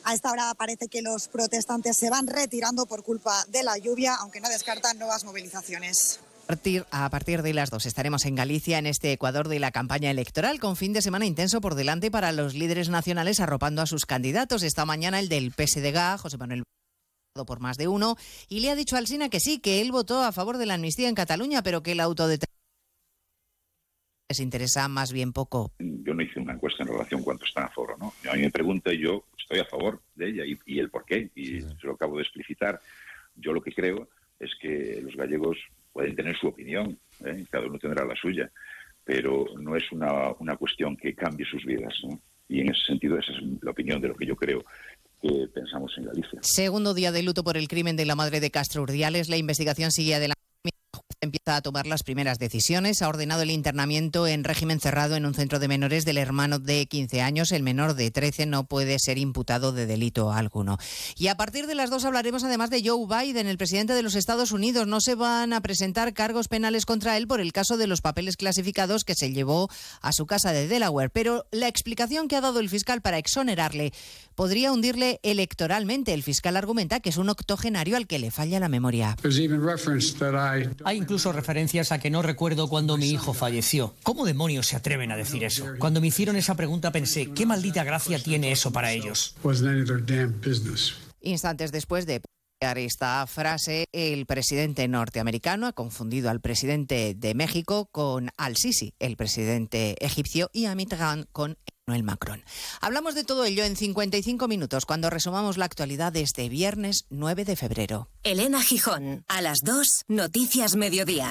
A esta hora parece que los protestantes se van retirando por culpa de la lluvia, aunque no descartan nuevas movilizaciones. A partir de las dos estaremos en Galicia, en este Ecuador de la campaña electoral, con fin de semana intenso por delante para los líderes nacionales arropando a sus candidatos. Esta mañana el del PSDG, José Manuel por más de uno, y le ha dicho al SINA que sí, que él votó a favor de la amnistía en Cataluña, pero que el autodeterminación les interesa más bien poco. Yo no hice una encuesta en relación a cuánto están a favor o no. A mí me pregunta y yo estoy a favor de ella y, el por qué, y se lo acabo de explicitar. Yo lo que creo es que los gallegos pueden tener su opinión, ¿eh? cada uno tendrá la suya, pero no es una, una cuestión que cambie sus vidas. Y en ese sentido, esa es la opinión de lo que yo creo que pensamos en Galicia. Segundo día de luto por el crimen de la madre de Castro Urdiales. La investigación sigue adelante a tomar las primeras decisiones. Ha ordenado el internamiento en régimen cerrado en un centro de menores del hermano de 15 años. El menor de 13 no puede ser imputado de delito alguno. Y a partir de las dos hablaremos además de Joe Biden, el presidente de los Estados Unidos. No se van a presentar cargos penales contra él por el caso de los papeles clasificados que se llevó a su casa de Delaware. Pero la explicación que ha dado el fiscal para exonerarle podría hundirle electoralmente. El fiscal argumenta que es un octogenario al que le falla la memoria. Hay incluso referencias a que no recuerdo cuando mi hijo falleció. ¿Cómo demonios se atreven a decir eso? Cuando me hicieron esa pregunta pensé, ¿qué maldita gracia tiene eso para ellos? Instantes después de esta frase, el presidente norteamericano ha confundido al presidente de México con al-Sisi, el presidente egipcio, y a Mitterrand con Emmanuel Macron. Hablamos de todo ello en 55 minutos cuando resumamos la actualidad de este viernes 9 de febrero. Elena Gijón, a las 2, Noticias Mediodía.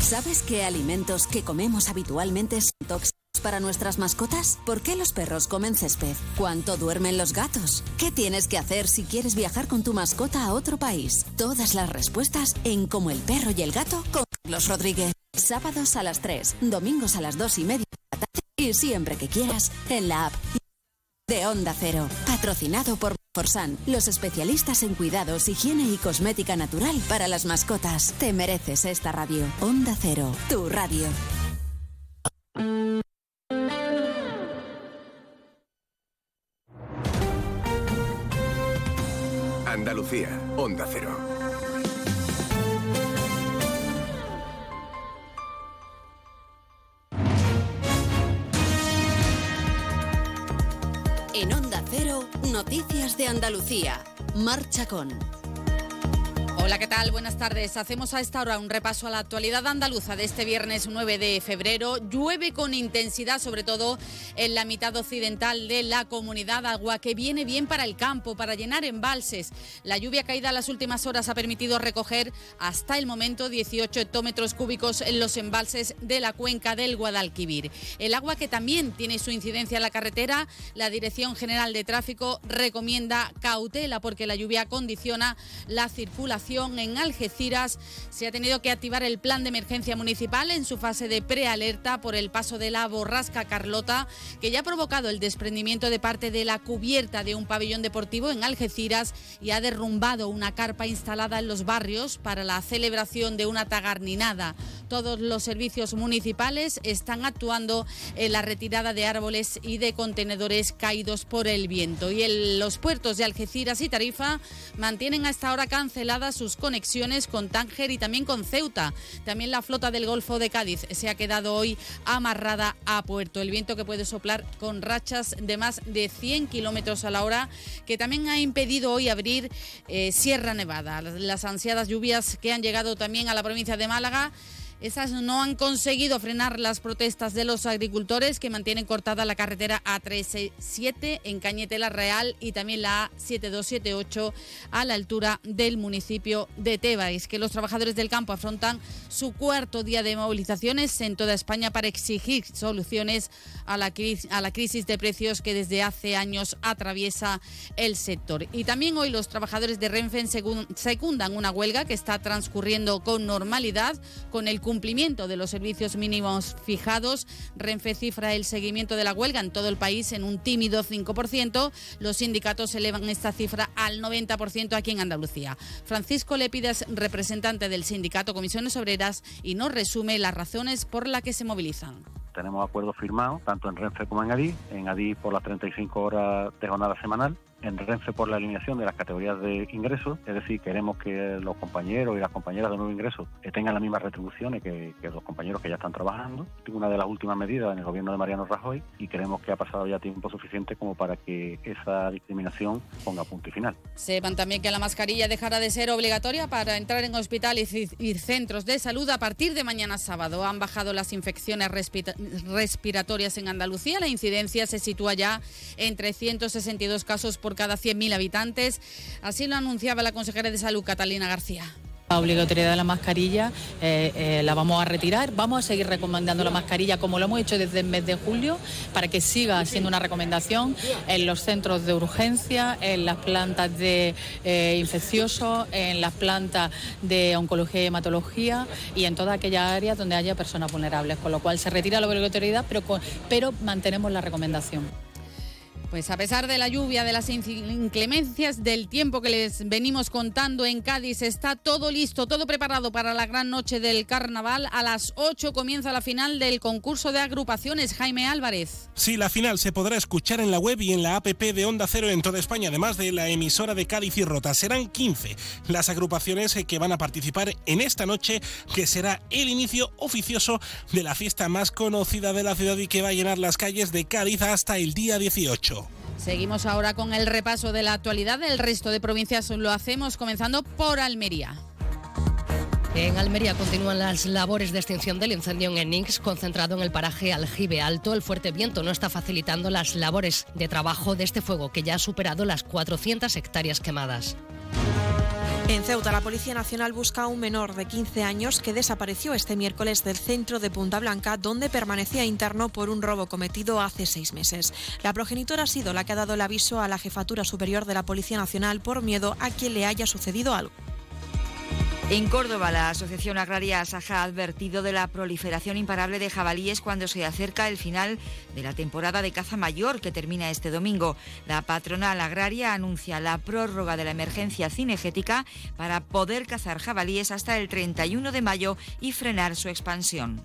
¿Sabes qué alimentos que comemos habitualmente son tóxicos? para nuestras mascotas? ¿Por qué los perros comen césped? ¿Cuánto duermen los gatos? ¿Qué tienes que hacer si quieres viajar con tu mascota a otro país? Todas las respuestas en Como el perro y el gato con Carlos Rodríguez. Sábados a las 3, domingos a las 2 y media y siempre que quieras en la app de Onda Cero. Patrocinado por Forsan, los especialistas en cuidados, higiene y cosmética natural para las mascotas. Te mereces esta radio. Onda Cero, tu radio. Andalucía, Onda Cero. Noticias de Andalucía. Marcha con. Hola, ¿qué tal? Buenas tardes. Hacemos a esta hora un repaso a la actualidad andaluza de este viernes 9 de febrero. Llueve con intensidad, sobre todo en la mitad occidental de la comunidad, agua que viene bien para el campo, para llenar embalses. La lluvia caída en las últimas horas ha permitido recoger hasta el momento 18 hectómetros cúbicos en los embalses de la cuenca del Guadalquivir. El agua que también tiene su incidencia en la carretera, la Dirección General de Tráfico recomienda cautela porque la lluvia condiciona la circulación en Algeciras. Se ha tenido que activar el plan de emergencia municipal en su fase de prealerta por el paso de la borrasca Carlota, que ya ha provocado el desprendimiento de parte de la cubierta de un pabellón deportivo en Algeciras y ha derrumbado una carpa instalada en los barrios para la celebración de una tagarninada. Todos los servicios municipales están actuando en la retirada de árboles y de contenedores caídos por el viento. Y en los puertos de Algeciras y Tarifa mantienen hasta ahora canceladas sus conexiones con Tánger y también con Ceuta. También la flota del Golfo de Cádiz se ha quedado hoy amarrada a puerto. El viento que puede soplar con rachas de más de 100 kilómetros a la hora, que también ha impedido hoy abrir eh, Sierra Nevada. Las ansiadas lluvias que han llegado también a la provincia de Málaga esas no han conseguido frenar las protestas de los agricultores que mantienen cortada la carretera A37 en Cañetela Real y también la A7278 a la altura del municipio de Tebais, que los trabajadores del campo afrontan su cuarto día de movilizaciones en toda España para exigir soluciones a la, a la crisis de precios que desde hace años atraviesa el sector. Y también hoy los trabajadores de Renfe secundan una huelga que está transcurriendo con normalidad con el cumplimiento de los servicios mínimos fijados. Renfe cifra el seguimiento de la huelga en todo el país en un tímido 5%. Los sindicatos elevan esta cifra al 90% aquí en Andalucía. Francisco Lepidas, representante del sindicato Comisiones Obreras, y nos resume las razones por las que se movilizan tenemos acuerdos firmados tanto en Renfe como en Adif, en Adif por las 35 horas de jornada semanal en Renfe por la eliminación de las categorías de ingresos, es decir, queremos que los compañeros y las compañeras de nuevo ingreso tengan las mismas retribuciones que, los compañeros que ya están trabajando. Una de las últimas medidas en el gobierno de Mariano Rajoy y creemos que ha pasado ya tiempo suficiente como para que esa discriminación ponga punto y final. Sepan también que la mascarilla dejará de ser obligatoria para entrar en hospitales y centros de salud a partir de mañana sábado. Han bajado las infecciones respiratorias en Andalucía. La incidencia se sitúa ya en 362 casos por cada 100.000 habitantes. Así lo anunciaba la consejera de Salud, Catalina García. La obligatoriedad de la mascarilla eh, eh, la vamos a retirar. Vamos a seguir recomendando la mascarilla como lo hemos hecho desde el mes de julio para que siga siendo una recomendación en los centros de urgencia, en las plantas de eh, infecciosos, en las plantas de oncología y hematología y en todas aquellas áreas donde haya personas vulnerables. Con lo cual se retira la obligatoriedad, pero, pero mantenemos la recomendación. Pues a pesar de la lluvia, de las inclemencias, del tiempo que les venimos contando en Cádiz, está todo listo, todo preparado para la gran noche del carnaval. A las 8 comienza la final del concurso de agrupaciones. Jaime Álvarez. Sí, la final se podrá escuchar en la web y en la app de Onda Cero en toda España, además de la emisora de Cádiz y Rota. Serán 15 las agrupaciones que van a participar en esta noche, que será el inicio oficioso de la fiesta más conocida de la ciudad y que va a llenar las calles de Cádiz hasta el día 18. Seguimos ahora con el repaso de la actualidad del resto de provincias. Lo hacemos comenzando por Almería. En Almería continúan las labores de extinción del incendio en Enix, concentrado en el paraje Aljibe Alto. El fuerte viento no está facilitando las labores de trabajo de este fuego, que ya ha superado las 400 hectáreas quemadas. En Ceuta, la Policía Nacional busca a un menor de 15 años que desapareció este miércoles del centro de Punta Blanca, donde permanecía interno por un robo cometido hace seis meses. La progenitora ha sido la que ha dado el aviso a la Jefatura Superior de la Policía Nacional por miedo a que le haya sucedido algo. En Córdoba, la Asociación Agraria Asaja ha advertido de la proliferación imparable de jabalíes cuando se acerca el final de la temporada de caza mayor que termina este domingo. La patronal agraria anuncia la prórroga de la emergencia cinegética para poder cazar jabalíes hasta el 31 de mayo y frenar su expansión.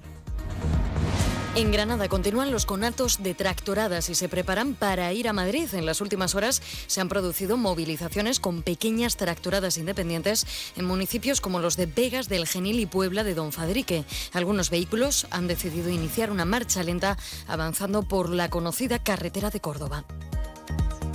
En Granada continúan los conatos de tractoradas y se preparan para ir a Madrid. En las últimas horas se han producido movilizaciones con pequeñas tractoradas independientes en municipios como los de Vegas del Genil y Puebla de Don Fadrique. Algunos vehículos han decidido iniciar una marcha lenta avanzando por la conocida carretera de Córdoba.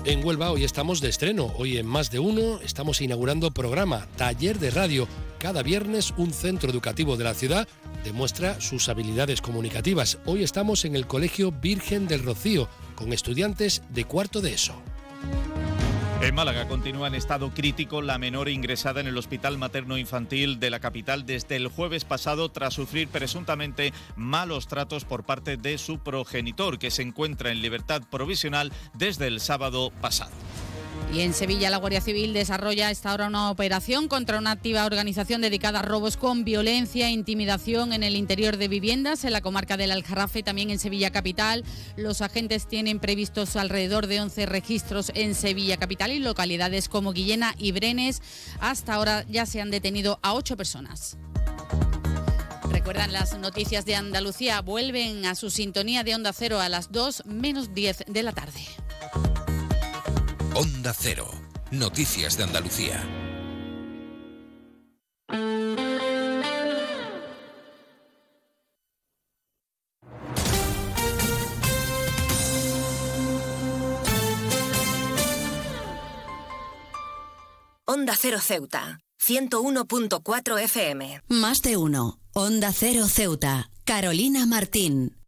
En Huelva hoy estamos de estreno. Hoy en Más de Uno estamos inaugurando programa Taller de Radio. Cada viernes un centro educativo de la ciudad demuestra sus habilidades comunicativas. Hoy estamos en el Colegio Virgen del Rocío con estudiantes de cuarto de ESO. En Málaga continúa en estado crítico la menor ingresada en el Hospital Materno Infantil de la capital desde el jueves pasado tras sufrir presuntamente malos tratos por parte de su progenitor, que se encuentra en libertad provisional desde el sábado pasado. Y en Sevilla la Guardia Civil desarrolla esta hora una operación contra una activa organización dedicada a robos con violencia e intimidación en el interior de viviendas en la comarca del Aljarafe y también en Sevilla Capital. Los agentes tienen previstos alrededor de 11 registros en Sevilla Capital y localidades como Guillena y Brenes. Hasta ahora ya se han detenido a ocho personas. Recuerdan las noticias de Andalucía, vuelven a su sintonía de Onda Cero a las 2 menos 10 de la tarde. Onda Cero. Noticias de Andalucía. Onda Cero Ceuta. 101.4 FM. Más de uno. Onda Cero Ceuta. Carolina Martín.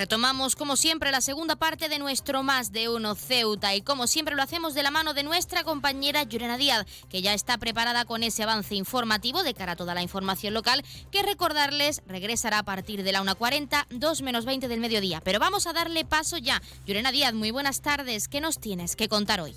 Retomamos como siempre la segunda parte de nuestro Más de Uno Ceuta y como siempre lo hacemos de la mano de nuestra compañera Yurena Díaz, que ya está preparada con ese avance informativo de cara a toda la información local, que recordarles regresará a partir de la 1.40, 2 menos 20 del mediodía. Pero vamos a darle paso ya. Yurena Díaz, muy buenas tardes. ¿Qué nos tienes que contar hoy?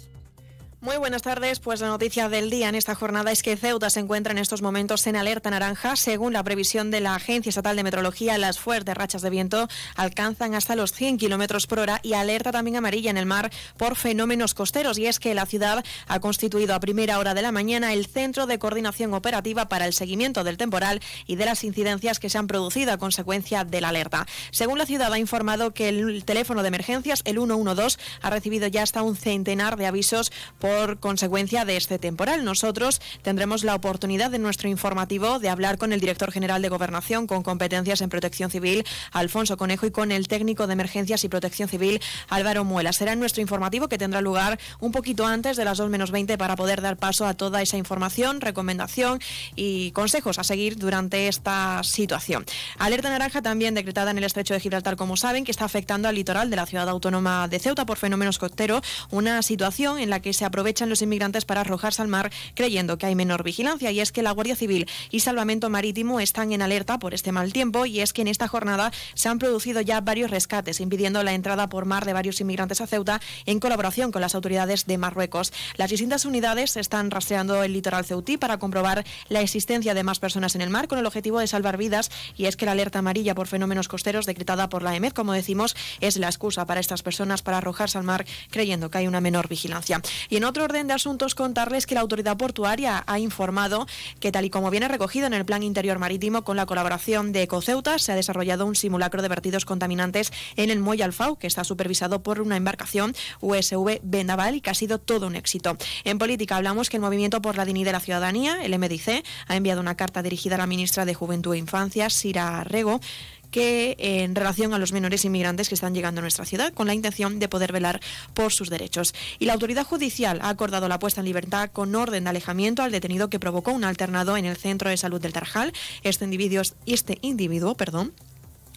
Muy buenas tardes. Pues la noticia del día en esta jornada es que Ceuta se encuentra en estos momentos en alerta naranja. Según la previsión de la Agencia Estatal de Meteorología, las fuertes rachas de viento alcanzan hasta los 100 kilómetros por hora y alerta también amarilla en el mar por fenómenos costeros. Y es que la ciudad ha constituido a primera hora de la mañana el centro de coordinación operativa para el seguimiento del temporal y de las incidencias que se han producido a consecuencia de la alerta. Según la ciudad ha informado que el teléfono de emergencias, el 112, ha recibido ya hasta un centenar de avisos por consecuencia de este temporal. Nosotros tendremos la oportunidad en nuestro informativo de hablar con el director general de Gobernación con competencias en protección civil, Alfonso Conejo, y con el técnico de emergencias y protección civil, Álvaro Muela. Será nuestro informativo que tendrá lugar un poquito antes de las 2 menos 20 para poder dar paso a toda esa información, recomendación y consejos a seguir durante esta situación. Alerta naranja también decretada en el estrecho de Gibraltar, como saben, que está afectando al litoral de la ciudad autónoma de Ceuta por fenómenos costeros, una situación en la que se aprovechan los inmigrantes para arrojarse al mar creyendo que hay menor vigilancia y es que la Guardia Civil y Salvamento Marítimo están en alerta por este mal tiempo y es que en esta jornada se han producido ya varios rescates impidiendo la entrada por mar de varios inmigrantes a Ceuta en colaboración con las autoridades de Marruecos. Las distintas unidades están rastreando el litoral ceutí para comprobar la existencia de más personas en el mar con el objetivo de salvar vidas y es que la alerta amarilla por fenómenos costeros decretada por la EMED, como decimos, es la excusa para estas personas para arrojarse al mar creyendo que hay una menor vigilancia. Y en otro orden de asuntos, contarles que la autoridad portuaria ha informado que, tal y como viene recogido en el Plan Interior Marítimo con la colaboración de Ecoceuta, se ha desarrollado un simulacro de vertidos contaminantes en el muelle Alfau, que está supervisado por una embarcación USV Vendaval y que ha sido todo un éxito. En política hablamos que el Movimiento por la Dignidad de la Ciudadanía, el MDC, ha enviado una carta dirigida a la ministra de Juventud e Infancia, Sira Rego, que en relación a los menores inmigrantes que están llegando a nuestra ciudad con la intención de poder velar por sus derechos. Y la autoridad judicial ha acordado la puesta en libertad con orden de alejamiento al detenido que provocó un alternado en el centro de salud del Tarjal. Este individuo, este individuo perdón,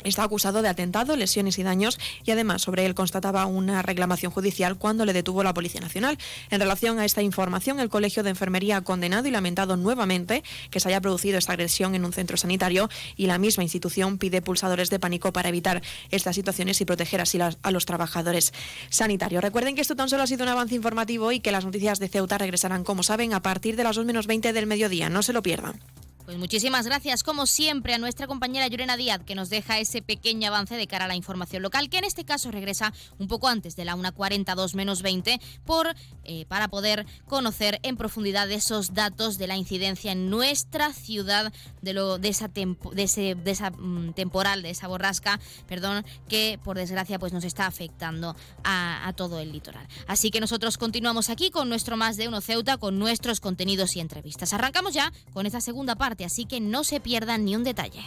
Está acusado de atentado, lesiones y daños y además sobre él constataba una reclamación judicial cuando le detuvo la Policía Nacional. En relación a esta información, el Colegio de Enfermería ha condenado y lamentado nuevamente que se haya producido esta agresión en un centro sanitario y la misma institución pide pulsadores de pánico para evitar estas situaciones y proteger así a los trabajadores sanitarios. Recuerden que esto tan solo ha sido un avance informativo y que las noticias de Ceuta regresarán, como saben, a partir de las 2 menos 20 del mediodía. No se lo pierdan. Pues muchísimas gracias, como siempre, a nuestra compañera Llorena Díaz, que nos deja ese pequeño avance de cara a la información local, que en este caso regresa un poco antes de la 1.42 menos 20, por, eh, para poder conocer en profundidad esos datos de la incidencia en nuestra ciudad, de, lo, de esa, de ese, de esa mm, temporal, de esa borrasca, perdón, que por desgracia pues nos está afectando a, a todo el litoral. Así que nosotros continuamos aquí con nuestro Más de Uno Ceuta, con nuestros contenidos y entrevistas. Arrancamos ya con esta segunda parte así que no se pierdan ni un detalle.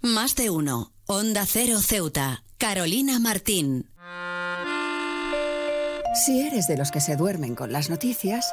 Más de uno. Onda Cero Ceuta. Carolina Martín. Si eres de los que se duermen con las noticias,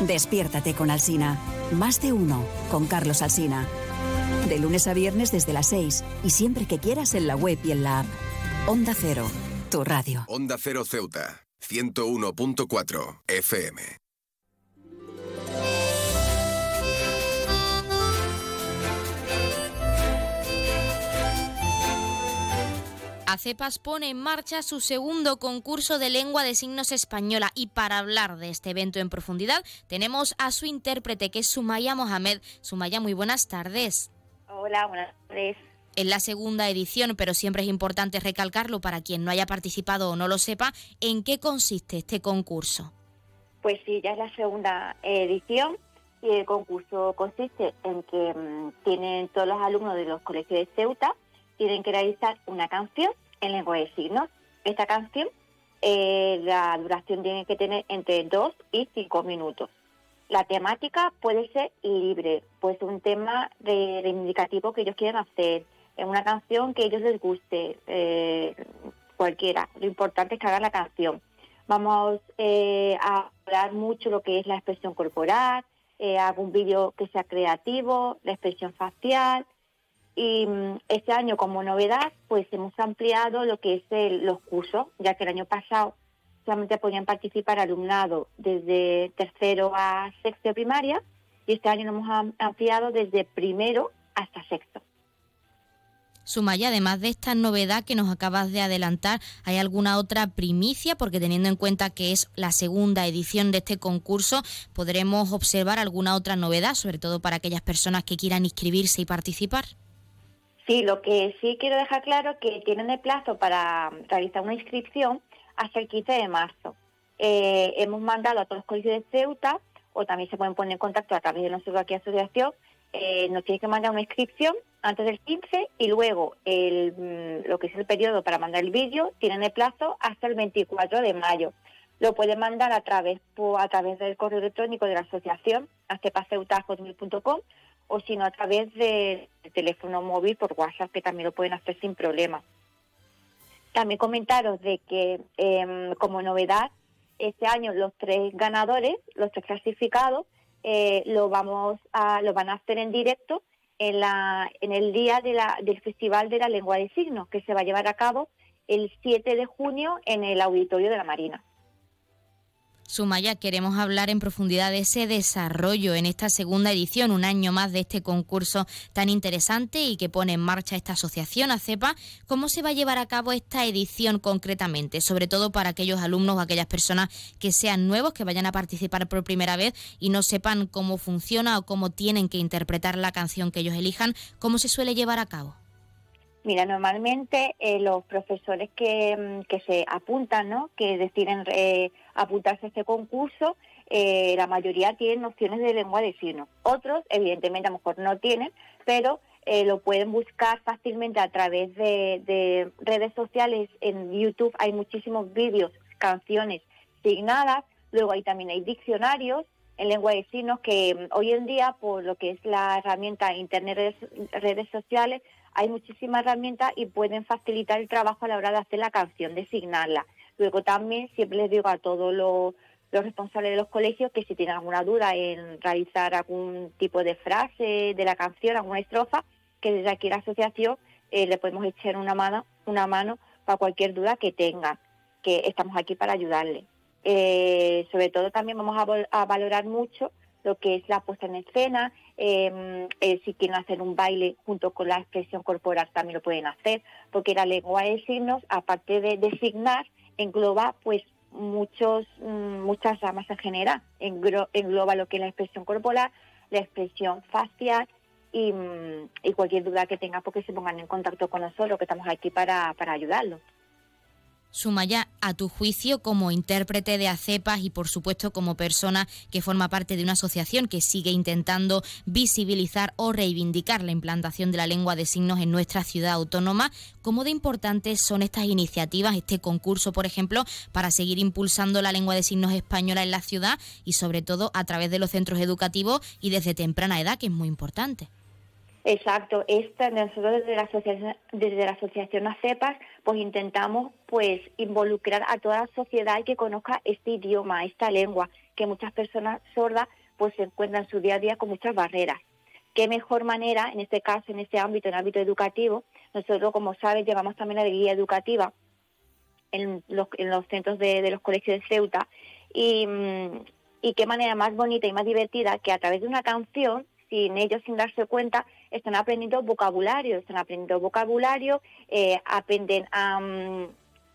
despiértate con Alsina. Más de uno con Carlos Alsina. De lunes a viernes desde las 6 y siempre que quieras en la web y en la app. Onda Cero, tu radio. Onda Cero Ceuta, 101.4 FM. ACEPAS pone en marcha su segundo concurso de lengua de signos española y para hablar de este evento en profundidad tenemos a su intérprete que es Sumaya Mohamed. Sumaya, muy buenas tardes. Hola, buenas tardes. Es la segunda edición, pero siempre es importante recalcarlo para quien no haya participado o no lo sepa, ¿en qué consiste este concurso? Pues sí, ya es la segunda edición y el concurso consiste en que mm, tienen todos los alumnos de los colegios de Ceuta, tienen que realizar una canción en lengua de signos. Esta canción, eh, la duración tiene que tener entre 2 y 5 minutos. La temática puede ser libre, pues un tema reivindicativo que ellos quieran hacer, en una canción que ellos les guste, eh, cualquiera. Lo importante es que hagan la canción. Vamos eh, a hablar mucho lo que es la expresión corporal, eh, algún vídeo que sea creativo, la expresión facial. Y mm, este año, como novedad, pues hemos ampliado lo que es los cursos, ya que el año pasado solamente podían participar alumnado desde tercero a sexto primaria y este año lo hemos ampliado desde primero hasta sexto. Sumaya, además de esta novedad que nos acabas de adelantar, ¿hay alguna otra primicia? Porque teniendo en cuenta que es la segunda edición de este concurso, podremos observar alguna otra novedad, sobre todo para aquellas personas que quieran inscribirse y participar. Sí, lo que sí quiero dejar claro es que tienen el plazo para realizar una inscripción hasta el 15 de marzo. Eh, hemos mandado a todos los colegios de Ceuta, o también se pueden poner en contacto a través de nuestra aquí asociación, eh, nos tiene que mandar una inscripción antes del 15 y luego mm, lo que es el periodo para mandar el vídeo tienen el plazo hasta el 24 de mayo. Lo pueden mandar a través a través del correo electrónico de la asociación acepaceuta.com o si no a través del teléfono móvil por WhatsApp que también lo pueden hacer sin problema. También comentaros de que em, como novedad este año los tres ganadores, los tres clasificados eh, lo vamos a, lo van a hacer en directo en, la, en el día de del Festival de la Lengua de Signos, que se va a llevar a cabo el 7 de junio en el Auditorio de la Marina. Sumaya, queremos hablar en profundidad de ese desarrollo en esta segunda edición, un año más de este concurso tan interesante y que pone en marcha esta asociación ACEPA. ¿Cómo se va a llevar a cabo esta edición concretamente? Sobre todo para aquellos alumnos o aquellas personas que sean nuevos, que vayan a participar por primera vez y no sepan cómo funciona o cómo tienen que interpretar la canción que ellos elijan. ¿Cómo se suele llevar a cabo? Mira, normalmente eh, los profesores que, mm, que, se apuntan, ¿no? que deciden eh, apuntarse a este concurso, eh, la mayoría tienen nociones de lengua de signos. Otros, evidentemente, a lo mejor no tienen, pero lo pueden buscar fácilmente a través de, de, redes sociales. En YouTube hay muchísimos vídeos, canciones signadas. Luego ahí también hay diccionarios en lengua de signos que mm, hoy en día, por lo que es la herramienta Internet, redes sociales, hay muchísimas herramientas y pueden facilitar el trabajo a la hora de hacer la canción, de asignarla. Luego también siempre les digo a todos los, responsables de los colegios que si tienen alguna duda en realizar algún tipo de frase de la canción, alguna estrofa, que desde aquí la asociación eh, le podemos echar una mano, una mano para cualquier duda que tengan, que estamos aquí para ayudarle. Eh, sobre todo también vamos a valorar mucho lo que es la puesta en escena, em, eh, si quieren hacer un baile junto con la expresión corporal también lo pueden hacer, porque la lengua de signos, aparte de designar, engloba pues muchos mm, muchas ramas en general, engloba lo que es la expresión corporal, la expresión facial y, mm, y cualquier duda que tengan porque se pongan en contacto con nosotros, que estamos aquí para, para ayudarlos. Sumaya, a tu juicio como intérprete de ACEPAS y por supuesto como persona que forma parte de una asociación que sigue intentando visibilizar o reivindicar la implantación de la lengua de signos en nuestra ciudad autónoma, ¿cómo de importantes son estas iniciativas, este concurso, por ejemplo, para seguir impulsando la lengua de signos española en la ciudad y sobre todo a través de los centros educativos y desde temprana edad, que es muy importante? Exacto, esta, nosotros desde la asociación, desde la asociación ACEPAS, pues intentamos pues involucrar a toda la sociedad que conozca este idioma, esta lengua, que muchas personas sordas pues se encuentran en su día a día con muchas barreras. Qué mejor manera, en este caso, en este ámbito, en el ámbito educativo, nosotros, como sabes, llevamos también la guía educativa en los, en los centros de, los colegios de Ceuta mm, y qué manera más bonita y más divertida que a través de una canción sin ellos, sin darse cuenta, están aprendiendo vocabulario, están aprendiendo vocabulario, eh, aprenden a,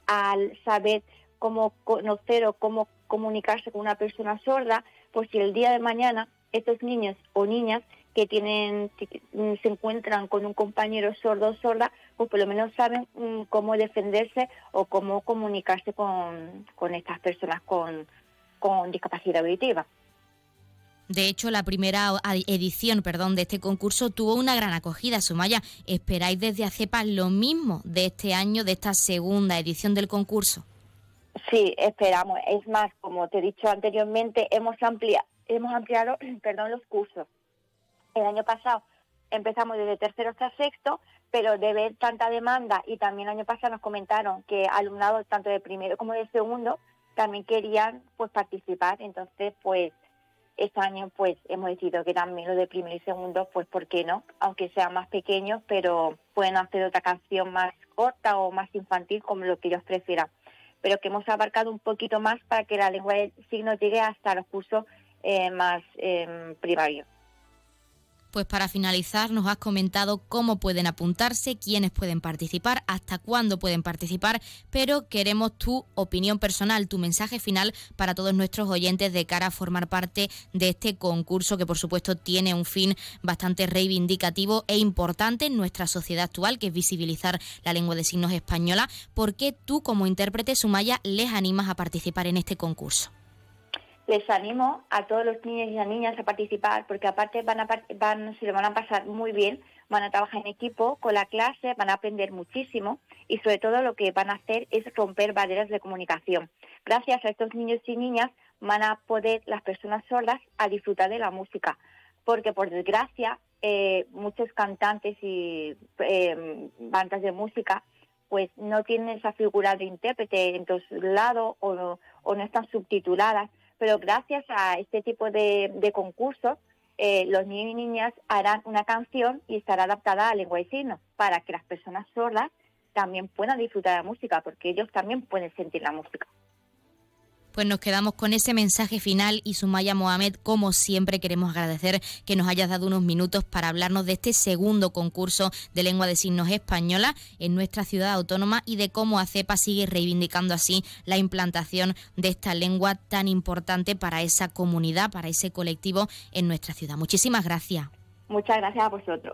al saber cómo conocer o cómo comunicarse con una persona sorda, por si el día de mañana estos niños o niñas que tienen se encuentran con un compañero sordo o sorda, pues por lo menos saben mm, cómo defenderse o cómo comunicarse con, estas personas con discapacidad auditiva. De hecho, la primera edición perdón, de este concurso tuvo una gran acogida. Sumaya, ¿esperáis desde ACEPA lo mismo de este año, de esta segunda edición del concurso? Sí, esperamos. Es más, como te he dicho anteriormente, hemos, ampliado, hemos ampliado (clears throat) perdón, los cursos. El año pasado empezamos desde tercero hasta sexto, pero de ver tanta demanda y también el año pasado nos comentaron que alumnados tanto de primero como de segundo también querían pues participar. Entonces, pues este año pues hemos decidido que también los de primero y segundo, pues ¿por qué no? Aunque sean más pequeños, pero pueden hacer otra canción más corta o más infantil, como lo que ellos prefieran. Pero que hemos abarcado un poquito más para que la lengua de signos llegue hasta los cursos eh, más eh, primarios. Pues para finalizar, nos has comentado cómo pueden apuntarse, quiénes pueden participar, hasta cuándo pueden participar, pero queremos tu opinión personal, tu mensaje final para todos nuestros oyentes de cara a formar parte de este concurso que por supuesto tiene un fin bastante reivindicativo e importante en nuestra sociedad actual, que es visibilizar la lengua de signos española. ¿Por qué tú como intérprete Sumaya les animas a participar en este concurso? Les animo a todos los niños y las niñas a participar porque aparte van a, van, se lo van a pasar muy bien, van a trabajar en equipo con la clase, van a aprender muchísimo y sobre todo lo que van a hacer es romper barreras de comunicación. Gracias a estos niños y niñas van a poder las personas sordas a disfrutar de la música porque por desgracia eh, muchos cantantes y eh, bandas de música pues no tienen esa figura de intérprete en todos lados o, o no están subtituladas pero gracias a este tipo de, concursos, eh, los niños y niñas harán una canción y estará adaptada a lengua de signos para que las personas sordas también puedan disfrutar de la música, porque ellos también pueden sentir la música. Pues nos quedamos con ese mensaje final y Sumaya Mohamed, como siempre, queremos agradecer que nos hayas dado unos minutos para hablarnos de este segundo concurso de lengua de signos española en nuestra ciudad autónoma y de cómo ACEPA sigue reivindicando así la implantación de esta lengua tan importante para esa comunidad, para ese colectivo en nuestra ciudad. Muchísimas gracias. Muchas gracias a vosotros.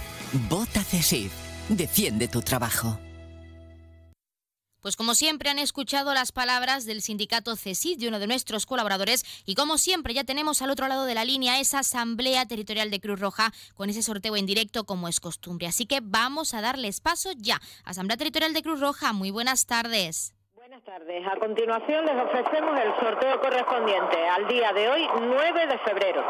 Vota CESIF. Defiende tu trabajo. Pues como siempre han escuchado las palabras del sindicato CESID, de uno de nuestros colaboradores, y como siempre ya tenemos al otro lado de la línea esa asamblea territorial de Cruz Roja con ese sorteo en directo como es costumbre. Así que vamos a darles paso ya. Asamblea Territorial de Cruz Roja, muy buenas tardes. Buenas tardes. A continuación les ofrecemos el sorteo correspondiente al día de hoy, 9 de febrero.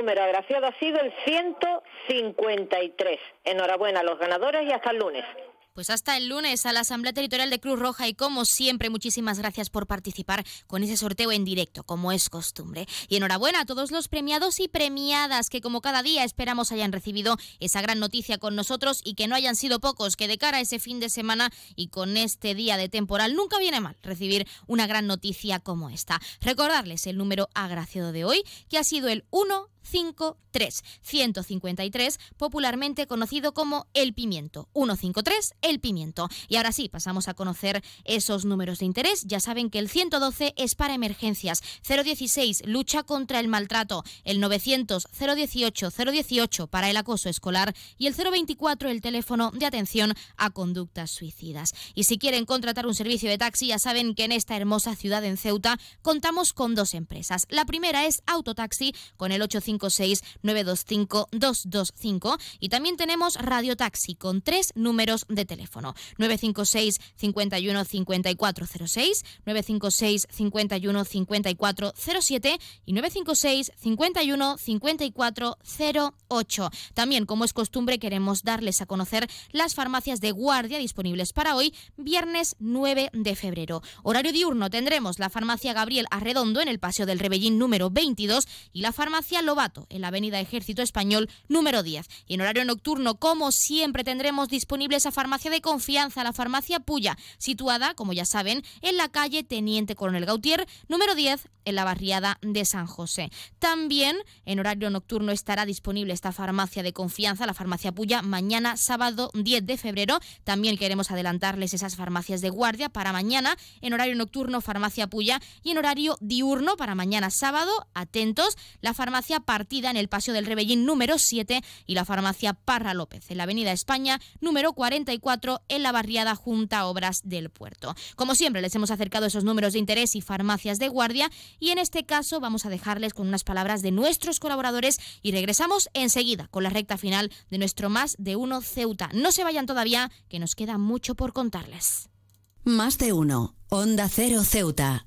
Número agraciado ha sido el 153. Enhorabuena a los ganadores y hasta el lunes. Pues hasta el lunes a la Asamblea Territorial de Cruz Roja y como siempre muchísimas gracias por participar con ese sorteo en directo, como es costumbre. Y enhorabuena a todos los premiados y premiadas que como cada día esperamos hayan recibido esa gran noticia con nosotros y que no hayan sido pocos, que de cara a ese fin de semana y con este día de temporal nunca viene mal recibir una gran noticia como esta. Recordarles el número agraciado de hoy, que ha sido el 1 153, 153, popularmente conocido como el pimiento. 153, el pimiento. Y ahora sí, pasamos a conocer esos números de interés. Ya saben que el 112 es para emergencias, 016, lucha contra el maltrato, el 900, 018, 018 para el acoso escolar y el 024, el teléfono de atención a conductas suicidas. Y si quieren contratar un servicio de taxi, ya saben que en esta hermosa ciudad en Ceuta contamos con dos empresas. La primera es Autotaxi con el 800 956-925-225 y también tenemos Radio Taxi con tres números de teléfono 956 51 5406, 956 51 5407 y 956 51 5408. También, como es costumbre, queremos darles a conocer las farmacias de guardia disponibles para hoy, viernes 9 de febrero. Horario diurno tendremos la farmacia Gabriel Arredondo en el Paseo del Rebellín número 22 y la farmacia Loba en la Avenida Ejército Español número 10. Y en horario nocturno, como siempre, tendremos disponible esa farmacia de confianza, la farmacia Puya, situada, como ya saben, en la calle Teniente Coronel Gautier, número 10, en la barriada de San José. También en horario nocturno estará disponible esta farmacia de confianza, la farmacia Puya, mañana sábado 10 de febrero. También queremos adelantarles esas farmacias de guardia para mañana, en horario nocturno, farmacia Puya, y en horario diurno para mañana sábado, atentos, la farmacia partida en el Paseo del Rebellín número 7 y la farmacia Parra López en la Avenida España número 44 en la barriada Junta Obras del Puerto. Como siempre, les hemos acercado esos números de interés y farmacias de guardia y en este caso vamos a dejarles con unas palabras de nuestros colaboradores y regresamos enseguida con la recta final de nuestro Más de Uno Ceuta. No se vayan todavía, que nos queda mucho por contarles. Más de uno. Onda Cero Ceuta.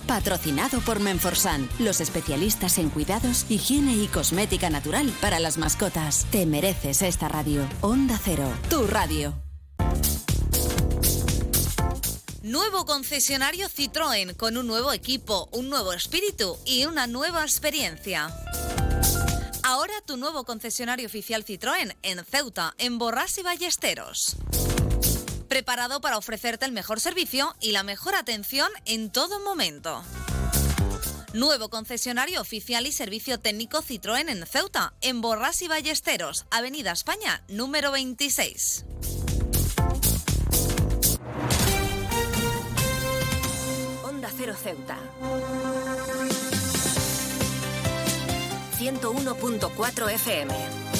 Patrocinado por Menforsan, los especialistas en cuidados, higiene y cosmética natural para las mascotas. Te mereces esta radio. Onda Cero, tu radio. Nuevo concesionario Citroën con un nuevo equipo, un nuevo espíritu y una nueva experiencia. Ahora tu nuevo concesionario oficial Citroën en Ceuta, en Borras y Ballesteros. Preparado para ofrecerte el mejor servicio y la mejor atención en todo momento. Nuevo concesionario oficial y servicio técnico Citroën en Ceuta, en Borras y Ballesteros, Avenida España, número 26. Onda Cero Ceuta. 101.4 FM.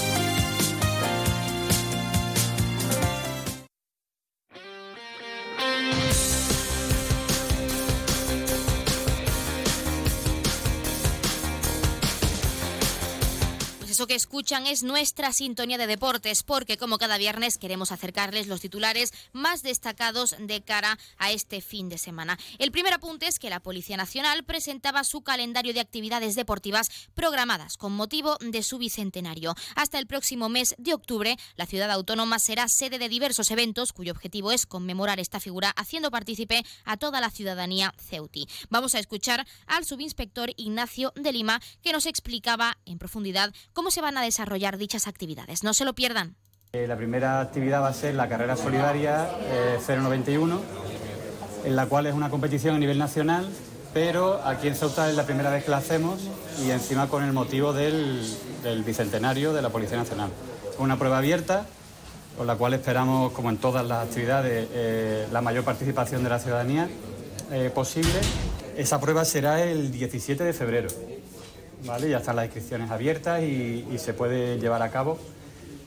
Eso que escuchan es nuestra sintonía de deportes, porque como cada viernes queremos acercarles los titulares más destacados de cara a este fin de semana. El primer apunte es que la Policía Nacional presentaba su calendario de actividades deportivas programadas con motivo de su bicentenario. Hasta el próximo mes de octubre, la ciudad autónoma será sede de diversos eventos cuyo objetivo es conmemorar esta figura haciendo partícipe a toda la ciudadanía ceuti. Vamos a escuchar al subinspector Ignacio de Lima que nos explicaba en profundidad cómo se van a desarrollar dichas actividades. No se lo pierdan. Eh, La primera actividad va a ser la carrera solidaria eh, 091, en la cual es una competición a nivel nacional, pero aquí en Ceuta es la primera vez que la hacemos y encima con el motivo del, bicentenario de la Policía Nacional. Una prueba abierta, con la cual esperamos, como en todas las actividades, eh, la mayor participación de la ciudadanía eh, posible. Esa prueba será el 17 de febrero. ¿Vale? Ya están las inscripciones abiertas y, se puede llevar a cabo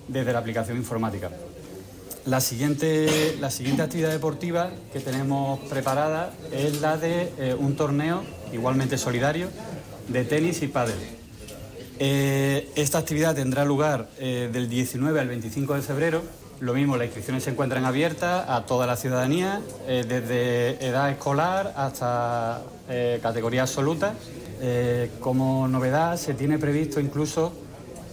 desde la aplicación informática. La siguiente, la siguiente actividad deportiva que tenemos preparada es la de eh, un torneo igualmente solidario de tenis y pádel. Eh, esta actividad tendrá lugar eh, del 19 al 25 de febrero. Lo mismo, las inscripciones se encuentran abiertas a toda la ciudadanía, desde edad escolar hasta categoría absoluta. Eh, como novedad, se tiene previsto incluso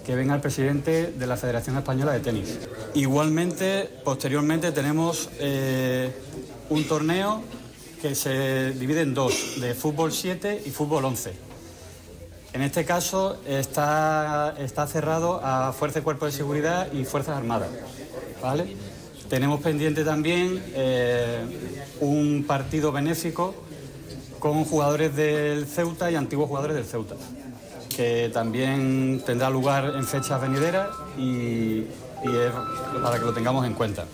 que venga el presidente de la Federación Española de Tenis. Igualmente, posteriormente tenemos eh, un torneo que se divide en dos, de fútbol 7 y fútbol 11. En este caso está, está cerrado a Fuerza y Cuerpo de Seguridad y Fuerzas Armadas. ¿vale? Tenemos pendiente también eh, un partido benéfico con jugadores del Ceuta y antiguos jugadores del Ceuta, que también tendrá lugar en fechas venideras y, es para que lo tengamos en cuenta.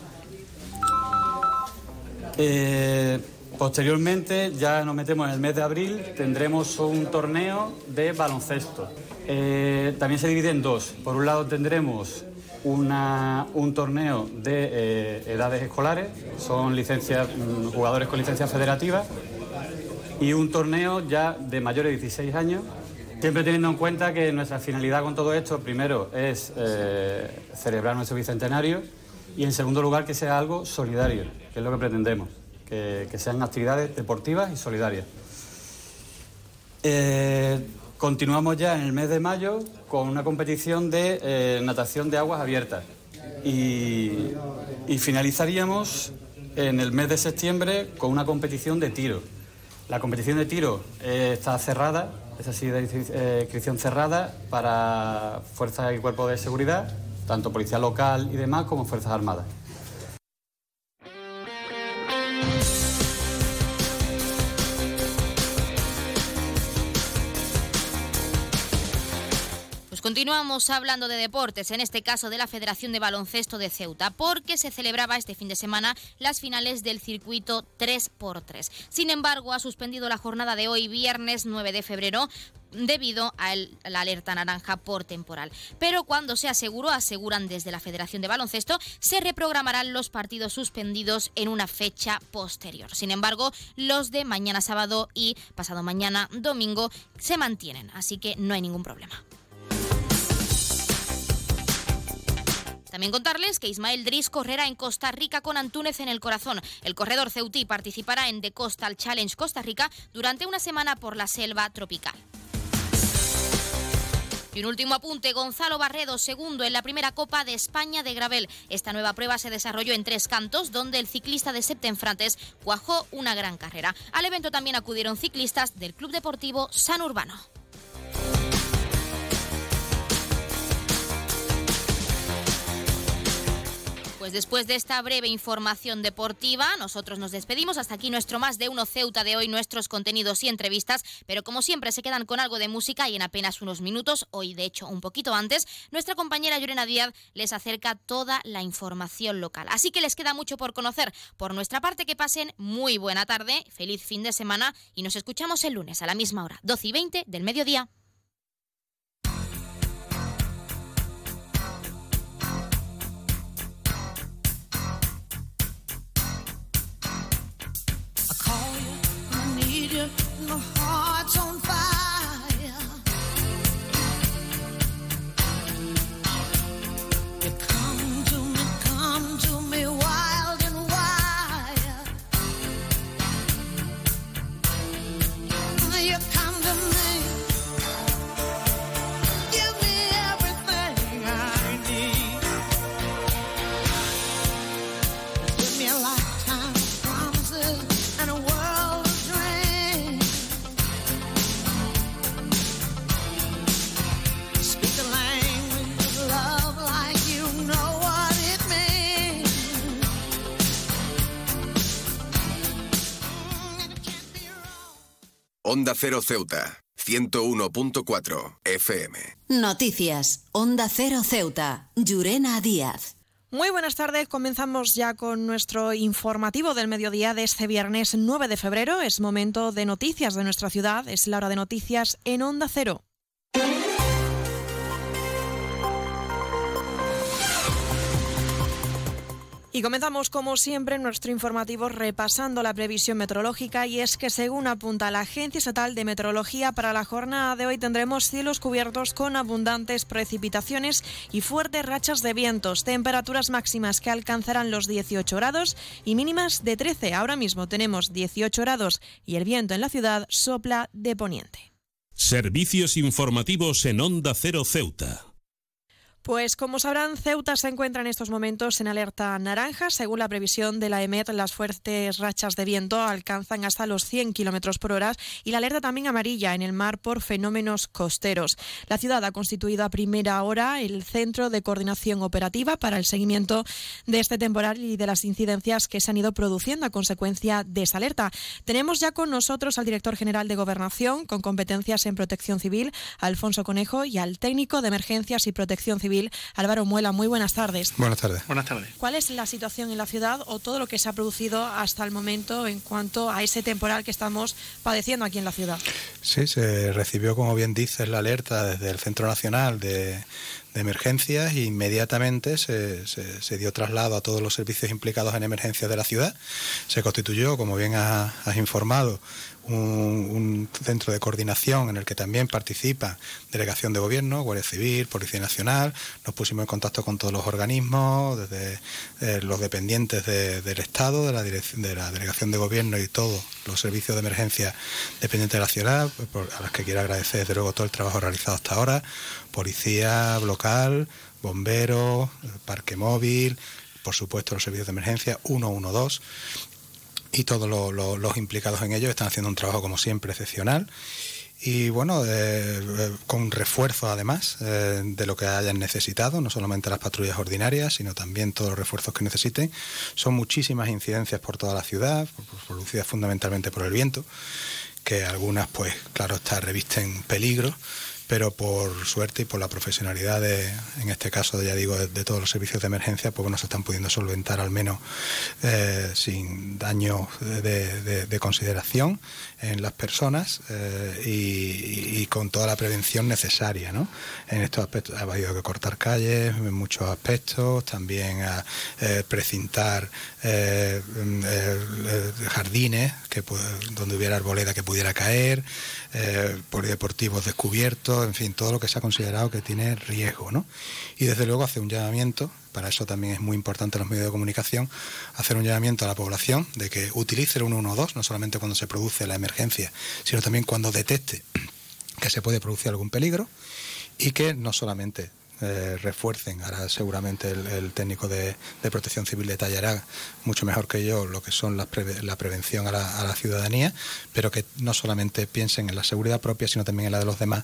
Eh, posteriormente, ya nos metemos en el mes de abril, tendremos un torneo de baloncesto. Eh, también se divide en dos. Por un lado tendremos una- un torneo de eh, edades escolares, son licencias, mm, jugadores con licencias federativas, y un torneo ya de mayores de 16 años, siempre teniendo en cuenta que nuestra finalidad con todo esto, primero, es eh, celebrar nuestro bicentenario y en segundo lugar que sea algo solidario, que es lo que pretendemos, que, sean actividades deportivas y solidarias. Eh, continuamos ya en el mes de mayo con una competición de eh, natación de aguas abiertas y finalizaríamos en el mes de septiembre con una competición de tiro. La competición de tiro eh, está cerrada, es así de eh, inscripción cerrada para fuerzas y cuerpos de seguridad, tanto policía local y demás como fuerzas armadas. Hablando de deportes, en este caso de la Federación de Baloncesto de Ceuta, porque se celebraba este fin de semana las finales del circuito 3x3. Sin embargo, ha suspendido la jornada de hoy, viernes 9 de febrero, debido a, la alerta naranja por temporal. Pero cuando se aseguró, aseguran desde la Federación de Baloncesto, se reprogramarán los partidos suspendidos en una fecha posterior. Sin embargo, los de mañana sábado y pasado mañana domingo se mantienen, así que no hay ningún problema. También contarles que Ismael Dris correrá en Costa Rica con Antúnez en el corazón. El corredor ceutí participará en The Coastal Challenge Costa Rica durante una semana por la selva tropical. Y un último apunte, Gonzalo Barredo, segundo en la primera Copa de España de Gravel. Esta nueva prueba se desarrolló en tres cantos, donde el ciclista de Septenfrantes cuajó una gran carrera. Al evento también acudieron ciclistas del Club Deportivo San Urbano. Pues después de esta breve información deportiva, nosotros nos despedimos. Hasta aquí nuestro más de uno Ceuta de hoy, nuestros contenidos y entrevistas. Pero como siempre, se quedan con algo de música y en apenas unos minutos, hoy de hecho un poquito antes, nuestra compañera Llorena Díaz les acerca toda la información local. Así que les queda mucho por conocer. Por nuestra parte, que pasen muy buena tarde, feliz fin de semana y nos escuchamos el lunes a la misma hora, 12 y 20 del mediodía. my heart. Onda Cero Ceuta, 101.4 FM. Noticias, Onda Cero Ceuta, Llurena Díaz. Muy buenas tardes, comenzamos ya con nuestro informativo del mediodía de este viernes 9 de febrero. Es momento de noticias de nuestra ciudad, es la hora de noticias en Onda Cero. Y comenzamos como siempre nuestro informativo repasando la previsión meteorológica y es que según apunta la Agencia Estatal de Meteorología para la jornada de hoy tendremos cielos cubiertos con abundantes precipitaciones y fuertes rachas de vientos, temperaturas máximas que alcanzarán los 18 grados y mínimas de 13. Ahora mismo tenemos 18 grados y el viento en la ciudad sopla de poniente. Servicios informativos en Onda Cero Ceuta. Pues como sabrán, Ceuta se encuentra en estos momentos en alerta naranja. Según la previsión de la EMET, las fuertes rachas de viento alcanzan hasta los 100 kilómetros por hora y la alerta también amarilla en el mar por fenómenos costeros. La ciudad ha constituido a primera hora el centro de coordinación operativa para el seguimiento de este temporal y de las incidencias que se han ido produciendo a consecuencia de esa alerta. Tenemos ya con nosotros al director general de Gobernación con competencias en protección civil, Alfonso Conejo, y al técnico de emergencias y protección civil Álvaro Muela. Muy buenas tardes. Buenas tardes. Buenas tardes. ¿Cuál es la situación en la ciudad o todo lo que se ha producido hasta el momento en cuanto a ese temporal que estamos padeciendo aquí en la ciudad? Sí, se recibió, como bien dices, la alerta desde el Centro Nacional de, emergencias e inmediatamente se, dio traslado a todos los servicios implicados en emergencias de la ciudad. Se constituyó, como bien has informado, un, centro de coordinación en el que también participa delegación de gobierno, Guardia Civil, Policía Nacional. Nos pusimos en contacto con todos los organismos, desde eh, los dependientes del Estado, de la, de la delegación de gobierno y todos los servicios de emergencia dependientes de la ciudad, a los que quiero agradecer desde luego todo el trabajo realizado hasta ahora. Policía local, bomberos, parque móvil, por supuesto los servicios de emergencia 112 y todos los implicados en ello están haciendo un trabajo como siempre excepcional y bueno, eh, con refuerzo además eh, de lo que hayan necesitado, no solamente las patrullas ordinarias, sino también todos los refuerzos que necesiten. Son muchísimas incidencias por toda la ciudad, producidas fundamentalmente por el viento, que algunas, pues claro, está revisten peligro pero por suerte y por la profesionalidad, de, en este caso, ya digo, de, todos los servicios de emergencia, pues bueno, se están pudiendo solventar al menos eh, sin daño de, consideración en las personas eh, y, con toda la prevención necesaria, ¿no? En estos aspectos ha habido que cortar calles en muchos aspectos, también eh, precintar jardines que, donde hubiera arboleda que pudiera caer, polideportivos descubiertos, en fin, todo lo que se ha considerado que tiene riesgo, ¿no? Y desde luego hace un llamamiento, para eso también es muy importante los medios de comunicación, hacer un llamamiento a la población de que utilice el 112, no solamente cuando se produce la emergencia, sino también cuando detecte que se puede producir algún peligro y que no solamente eh, refuercen. Ahora seguramente el, técnico de, protección civil detallará mucho mejor que yo lo que son la prevención a la, ciudadanía, pero que no solamente piensen en la seguridad propia, sino también en la de los demás,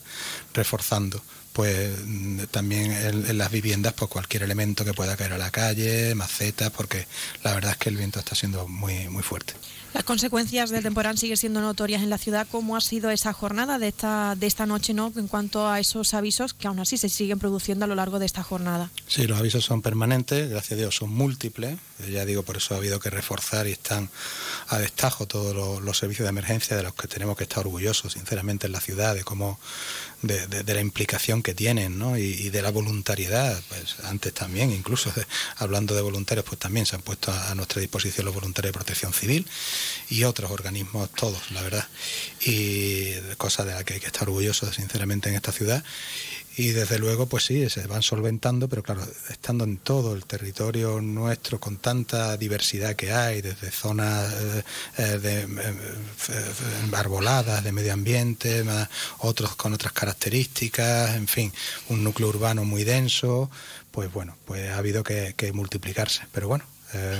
reforzando pues mm, también en, las viviendas pues cualquier elemento que pueda caer a la calle, macetas, porque la verdad es que el viento está siendo muy muy fuerte. Las consecuencias del temporal siguen siendo notorias en la ciudad. ¿Cómo ha sido esa jornada de esta, de esta noche ¿no? en cuanto a esos avisos que aún así se siguen produciendo a lo largo de esta jornada? Sí, los avisos son permanentes, gracias a Dios son múltiples. Ya digo, por eso ha habido que reforzar y están a destajo todos los, servicios de emergencia de los que tenemos que estar orgullosos, sinceramente, en la ciudad, de cómo de, la implicación que tienen ¿no? y, de la voluntariedad. Pues antes también, incluso (laughs) hablando de voluntarios, pues también se han puesto a, nuestra disposición los voluntarios de protección civil y otros organismos, todos, la verdad. Y cosas de las que hay que estar orgullosos, sinceramente, en esta ciudad y desde luego pues sí se van solventando pero claro estando en todo el territorio nuestro con tanta diversidad que hay desde zonas eh, eh, de eh, arboladas de medio ambiente otros con otras características en fin un núcleo urbano muy denso pues bueno pues ha habido que, que multiplicarse. Pero bueno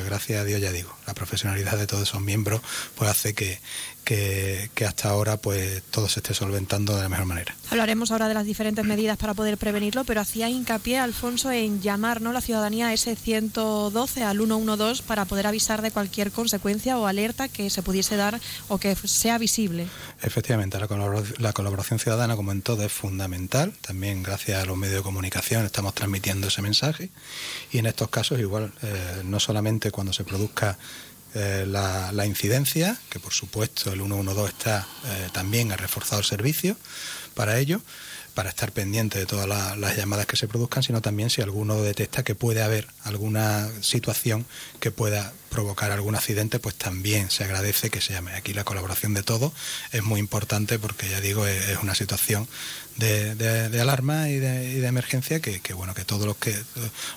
gracias a Dios ya digo, la profesionalidad de todos esos miembros pues hace que, que, hasta ahora pues todo se esté solventando de la mejor manera. Hablaremos ahora de las diferentes medidas para poder prevenirlo, pero hacía hincapié, Alfonso, en llamar ¿no? la ciudadanía a ese 112, al 112, para poder avisar de cualquier consecuencia o alerta que se pudiese dar o que sea visible. Efectivamente, la, colaboración ciudadana, como en todo, es fundamental. También gracias a los medios de comunicación estamos transmitiendo ese mensaje y en estos casos igual, eh, no solamente cuando se produzca eh, la, incidencia, que por supuesto el 112 está eh, también ha reforzado el servicio para ello, para estar pendiente de todas las llamadas que se produzcan, sino también si alguno detecta que puede haber alguna situación que pueda provocar algún accidente, pues también se agradece que se llame. Aquí la colaboración de todos es muy importante porque ya digo, es una situación de, alarma y de, emergencia que, bueno que todo lo que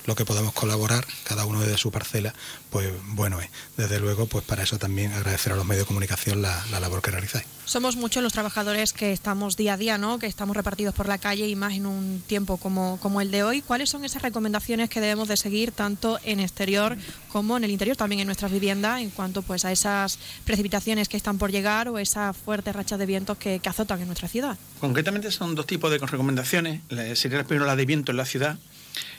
lo que podamos colaborar cada uno desde su parcela pues bueno es desde luego pues para eso también agradecer a los medios de comunicación la, labor que realizáis somos muchos los trabajadores que estamos día a día no que estamos repartidos por la calle y más en un tiempo como como el de hoy cuáles son esas recomendaciones que debemos de seguir tanto en exterior como en el interior también en nuestras viviendas en cuanto pues a esas precipitaciones que están por llegar o esas fuertes rachas de vientos que, azotan en nuestra ciudad concretamente son dos tipos de recomendaciones. Sería primero la de viento en la ciudad.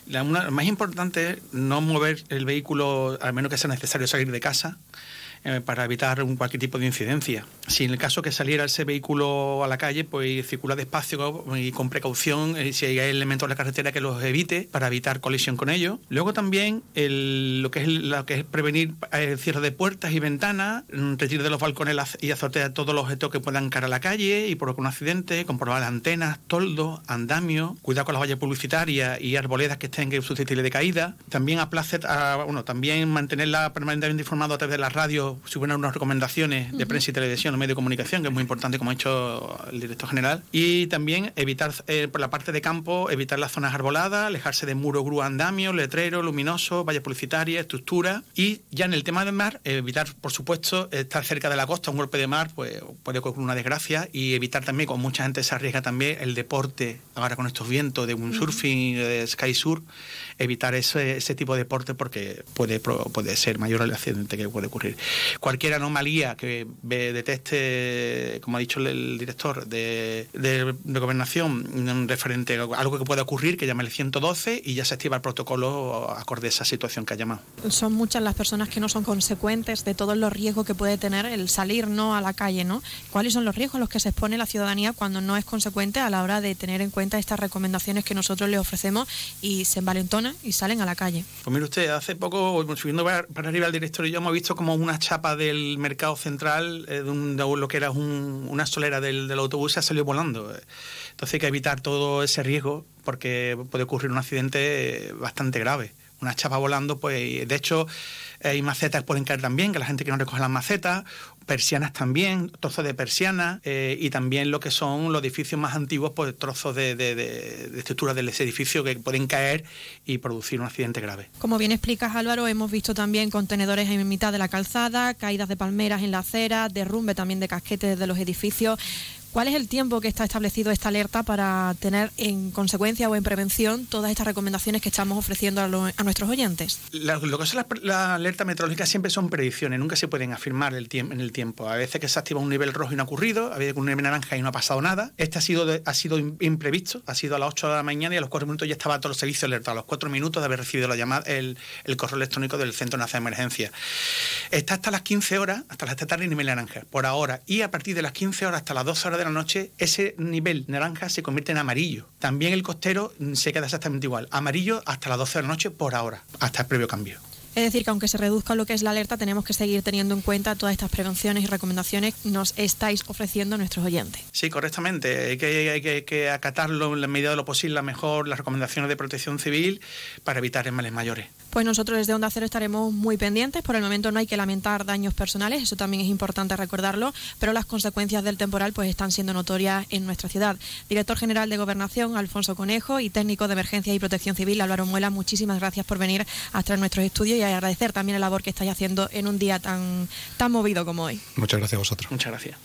La, más importante es no mover el vehículo, al menos que sea necesario salir de casa, eh, para evitar cualquier tipo de incidencia. Si en el caso que saliera ese vehículo a la calle, pues circula despacio y con precaución, eh, si hay elementos en la carretera que los evite para evitar colisión con ellos. Luego también lo, que es, lo prevenir el eh, cierre de puertas y ventanas, mm, retiro de los balcones y azotea todos los objetos que puedan caer a la calle y provocar un accidente, comprobar antenas, toldos, andamios, cuidar con las vallas publicitarias y arboledas que estén susceptibles de caída. También aplace, bueno, también mantenerla permanentemente informada a través de la si hubiera unas recomendaciones de prensa y televisión o medio de comunicación, que es muy importante, como ha hecho el director general. Y también evitar, eh, por la parte de campo, evitar las zonas arboladas, alejarse de muro, grúa, andamio, letrero, luminoso, valla publicitaria, estructura. Y ya en el tema del mar, evitar, por supuesto, estar cerca de la costa, un golpe de mar, pues puede ocurrir una desgracia. Y evitar también, como mucha gente se arriesga también, el deporte, ahora con estos vientos de un surfing, de sky surf, evitar ese, ese tipo de deporte porque puede, puede ser mayor el accidente que puede ocurrir. cualquier anomalía que detecte, como ha dicho el, director de, de, gobernación, referente a algo que pueda ocurrir, que llame el 112 y ya se activa el protocolo acorde a esa situación que ha llamado. Son muchas las personas que no son consecuentes de todos los riesgos que puede tener el salir no a la calle, ¿no? ¿Cuáles son los riesgos a los que se expone la ciudadanía cuando no es consecuente a la hora de tener en cuenta estas recomendaciones que nosotros le ofrecemos y se envalentona y salen a la calle? Pues mire usted, hace poco, subiendo para arriba el director y yo hemos visto como una chapa del mercado central, eh, de, lo que era una solera del, autobús, se ha salido volando. Entonces hay que evitar todo ese riesgo porque puede ocurrir un accidente bastante grave. Una chapa volando, pues de hecho hay macetas pueden caer también, que la gente que no recoge las macetas, persianas también, trozos de persianas eh, y también lo que son los edificios más antiguos, pues trozos de, de, de, estructura del edificio que pueden caer y producir un accidente grave. Como bien explicas Álvaro, hemos visto también contenedores en mitad de la calzada, caídas de palmeras en la acera, derrumbe también de casquetes de los edificios. ¿Cuál es el tiempo que está establecido esta alerta para tener en consecuencia o en prevención todas estas recomendaciones que estamos ofreciendo a, nuestros oyentes? lo que es la, alerta meteorológica siempre son predicciones, nunca se pueden afirmar el en el tiempo. A veces que se activa un nivel rojo y no ha ocurrido, a veces que un nivel naranja y no ha pasado nada. Este ha sido, ha sido imprevisto, ha sido a las 8 de la mañana y a los 4 minutos ya estaba todo el servicio alertado, a los 4 minutos de haber recibido la llamada, el, correo electrónico del Centro Nacional de Emergencia. Está hasta las 15 horas, hasta las tarde y nivel naranja, por ahora. Y a partir de las 15 horas hasta las 12 horas de la noche, ese nivel naranja se convierte en amarillo. También el costero se queda exactamente igual. Amarillo hasta las 12 de la noche por ahora, hasta el previo cambio. Es decir, que aunque se reduzca lo que es la alerta, tenemos que seguir teniendo en cuenta todas estas prevenciones y recomendaciones que nos estáis ofreciendo a nuestros oyentes. Sí, correctamente. Hay que, hay que, acatarlo en la medida de lo posible, mejor las recomendaciones de protección civil para evitar males mayores. Pues nosotros desde Onda Cero estaremos muy pendientes. Por el momento no hay que lamentar daños personales, eso también es importante recordarlo, pero las consecuencias del temporal pues están siendo notorias en nuestra ciudad. Director General de Gobernación, Alfonso Conejo, y técnico de Emergencia y Protección Civil, Álvaro Muela, muchísimas gracias por venir a traer nuestros estudios y agradecer también la labor que estáis haciendo en un día tan, tan movido como hoy. Muchas gracias a vosotros. Muchas gracias.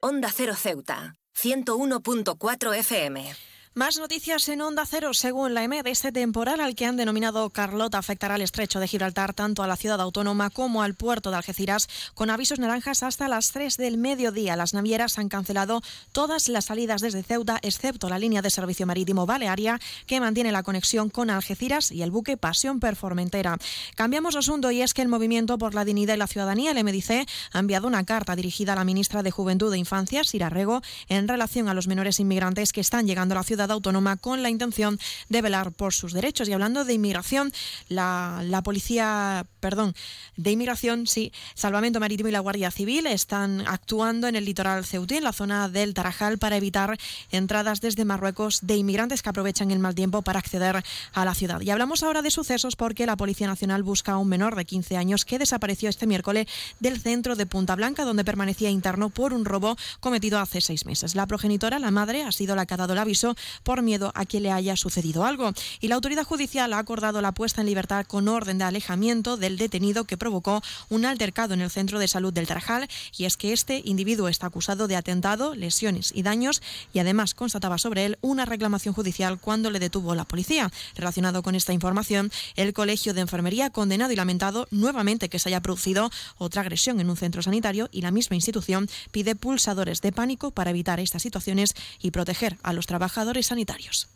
Onda Cero Ceuta, 101.4 FM. Más noticias en Onda Cero. Según la EMED, este temporal al que han denominado Carlota afectará al estrecho de Gibraltar tanto a la ciudad autónoma como al puerto de Algeciras, con avisos naranjas hasta las 3 del mediodía. Las navieras han cancelado todas las salidas desde Ceuta, excepto la línea de servicio marítimo Balearia, que mantiene la conexión con Algeciras y el buque Pasión Performentera. Cambiamos asunto y es que el Movimiento por la Dignidad y la Ciudadanía, el MDC, ha enviado una carta dirigida a la ministra de Juventud e Infancia, Sira Rego, en relación a los menores inmigrantes que están llegando a la ciudad autónoma con la intención de velar por sus derechos. Y hablando de inmigración, la, la policía, perdón, de inmigración, sí, Salvamento Marítimo y la Guardia Civil están actuando en el litoral ceutí, en la zona del Tarajal, para evitar entradas desde Marruecos de inmigrantes que aprovechan el mal tiempo para acceder a la ciudad. Y hablamos ahora de sucesos porque la Policía Nacional busca a un menor de 15 años que desapareció este miércoles del centro de Punta Blanca, donde permanecía interno por un robo cometido hace seis meses. La progenitora, la madre, ha sido la que ha dado el aviso por miedo a que le haya sucedido algo. Y la autoridad judicial ha acordado la puesta en libertad con orden de alejamiento del detenido que provocó un altercado en el centro de salud del Tarajal. Y es que este individuo está acusado de atentado, lesiones y daños y además constataba sobre él una reclamación judicial cuando le detuvo la policía. Relacionado con esta información, el Colegio de Enfermería ha condenado y lamentado nuevamente que se haya producido otra agresión en un centro sanitario y la misma institución pide pulsadores de pánico para evitar estas situaciones y proteger a los trabajadores sanitarios.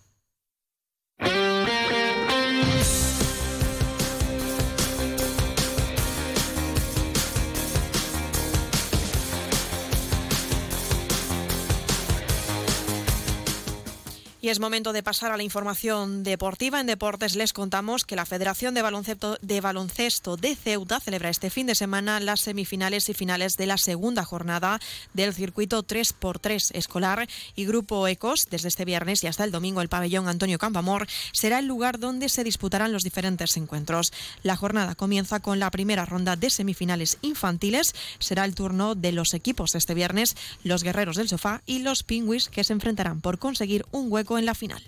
Es momento de pasar a la información deportiva. En deportes les contamos que la Federación de Baloncesto, de Baloncesto de Ceuta celebra este fin de semana las semifinales y finales de la segunda jornada del circuito 3x3 escolar y Grupo Ecos. Desde este viernes y hasta el domingo el pabellón Antonio Campamor será el lugar donde se disputarán los diferentes encuentros. La jornada comienza con la primera ronda de semifinales infantiles. Será el turno de los equipos este viernes, los Guerreros del Sofá y los Pingüis que se enfrentarán por conseguir un hueco en la final.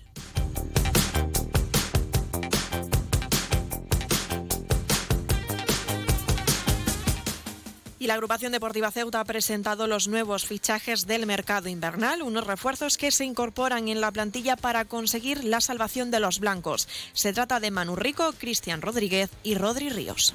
Y la agrupación deportiva Ceuta ha presentado los nuevos fichajes del mercado invernal, unos refuerzos que se incorporan en la plantilla para conseguir la salvación de los blancos. Se trata de Manu Rico, Cristian Rodríguez y Rodri Ríos.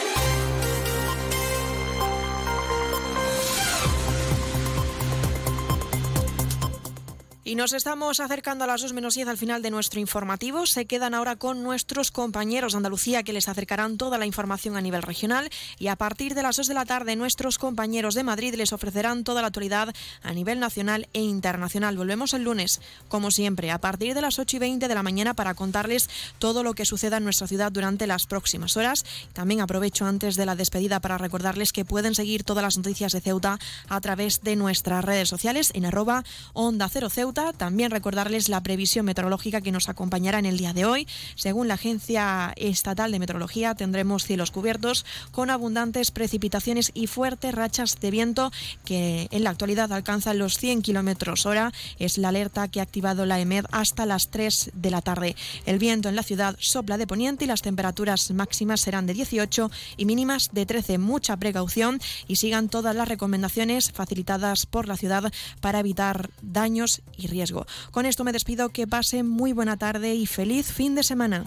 Y nos estamos acercando a las 2 menos 10 al final de nuestro informativo. Se quedan ahora con nuestros compañeros de Andalucía que les acercarán toda la información a nivel regional. Y a partir de las 2 de la tarde, nuestros compañeros de Madrid les ofrecerán toda la actualidad a nivel nacional e internacional. Volvemos el lunes, como siempre, a partir de las 8 y 20 de la mañana para contarles todo lo que suceda en nuestra ciudad durante las próximas horas. También aprovecho antes de la despedida para recordarles que pueden seguir todas las noticias de Ceuta a través de nuestras redes sociales en arroba onda 0 Ceuta también recordarles la previsión meteorológica que nos acompañará en el día de hoy. Según la Agencia Estatal de Meteorología, tendremos cielos cubiertos con abundantes precipitaciones y fuertes rachas de viento que en la actualidad alcanzan los 100 kilómetros hora. Es la alerta que ha activado la EMED hasta las 3 de la tarde. El viento en la ciudad sopla de poniente y las temperaturas máximas serán de 18 y mínimas de 13. Mucha precaución y sigan todas las recomendaciones facilitadas por la ciudad para evitar daños y riesgo. Con esto me despido, que pase muy buena tarde y feliz fin de semana.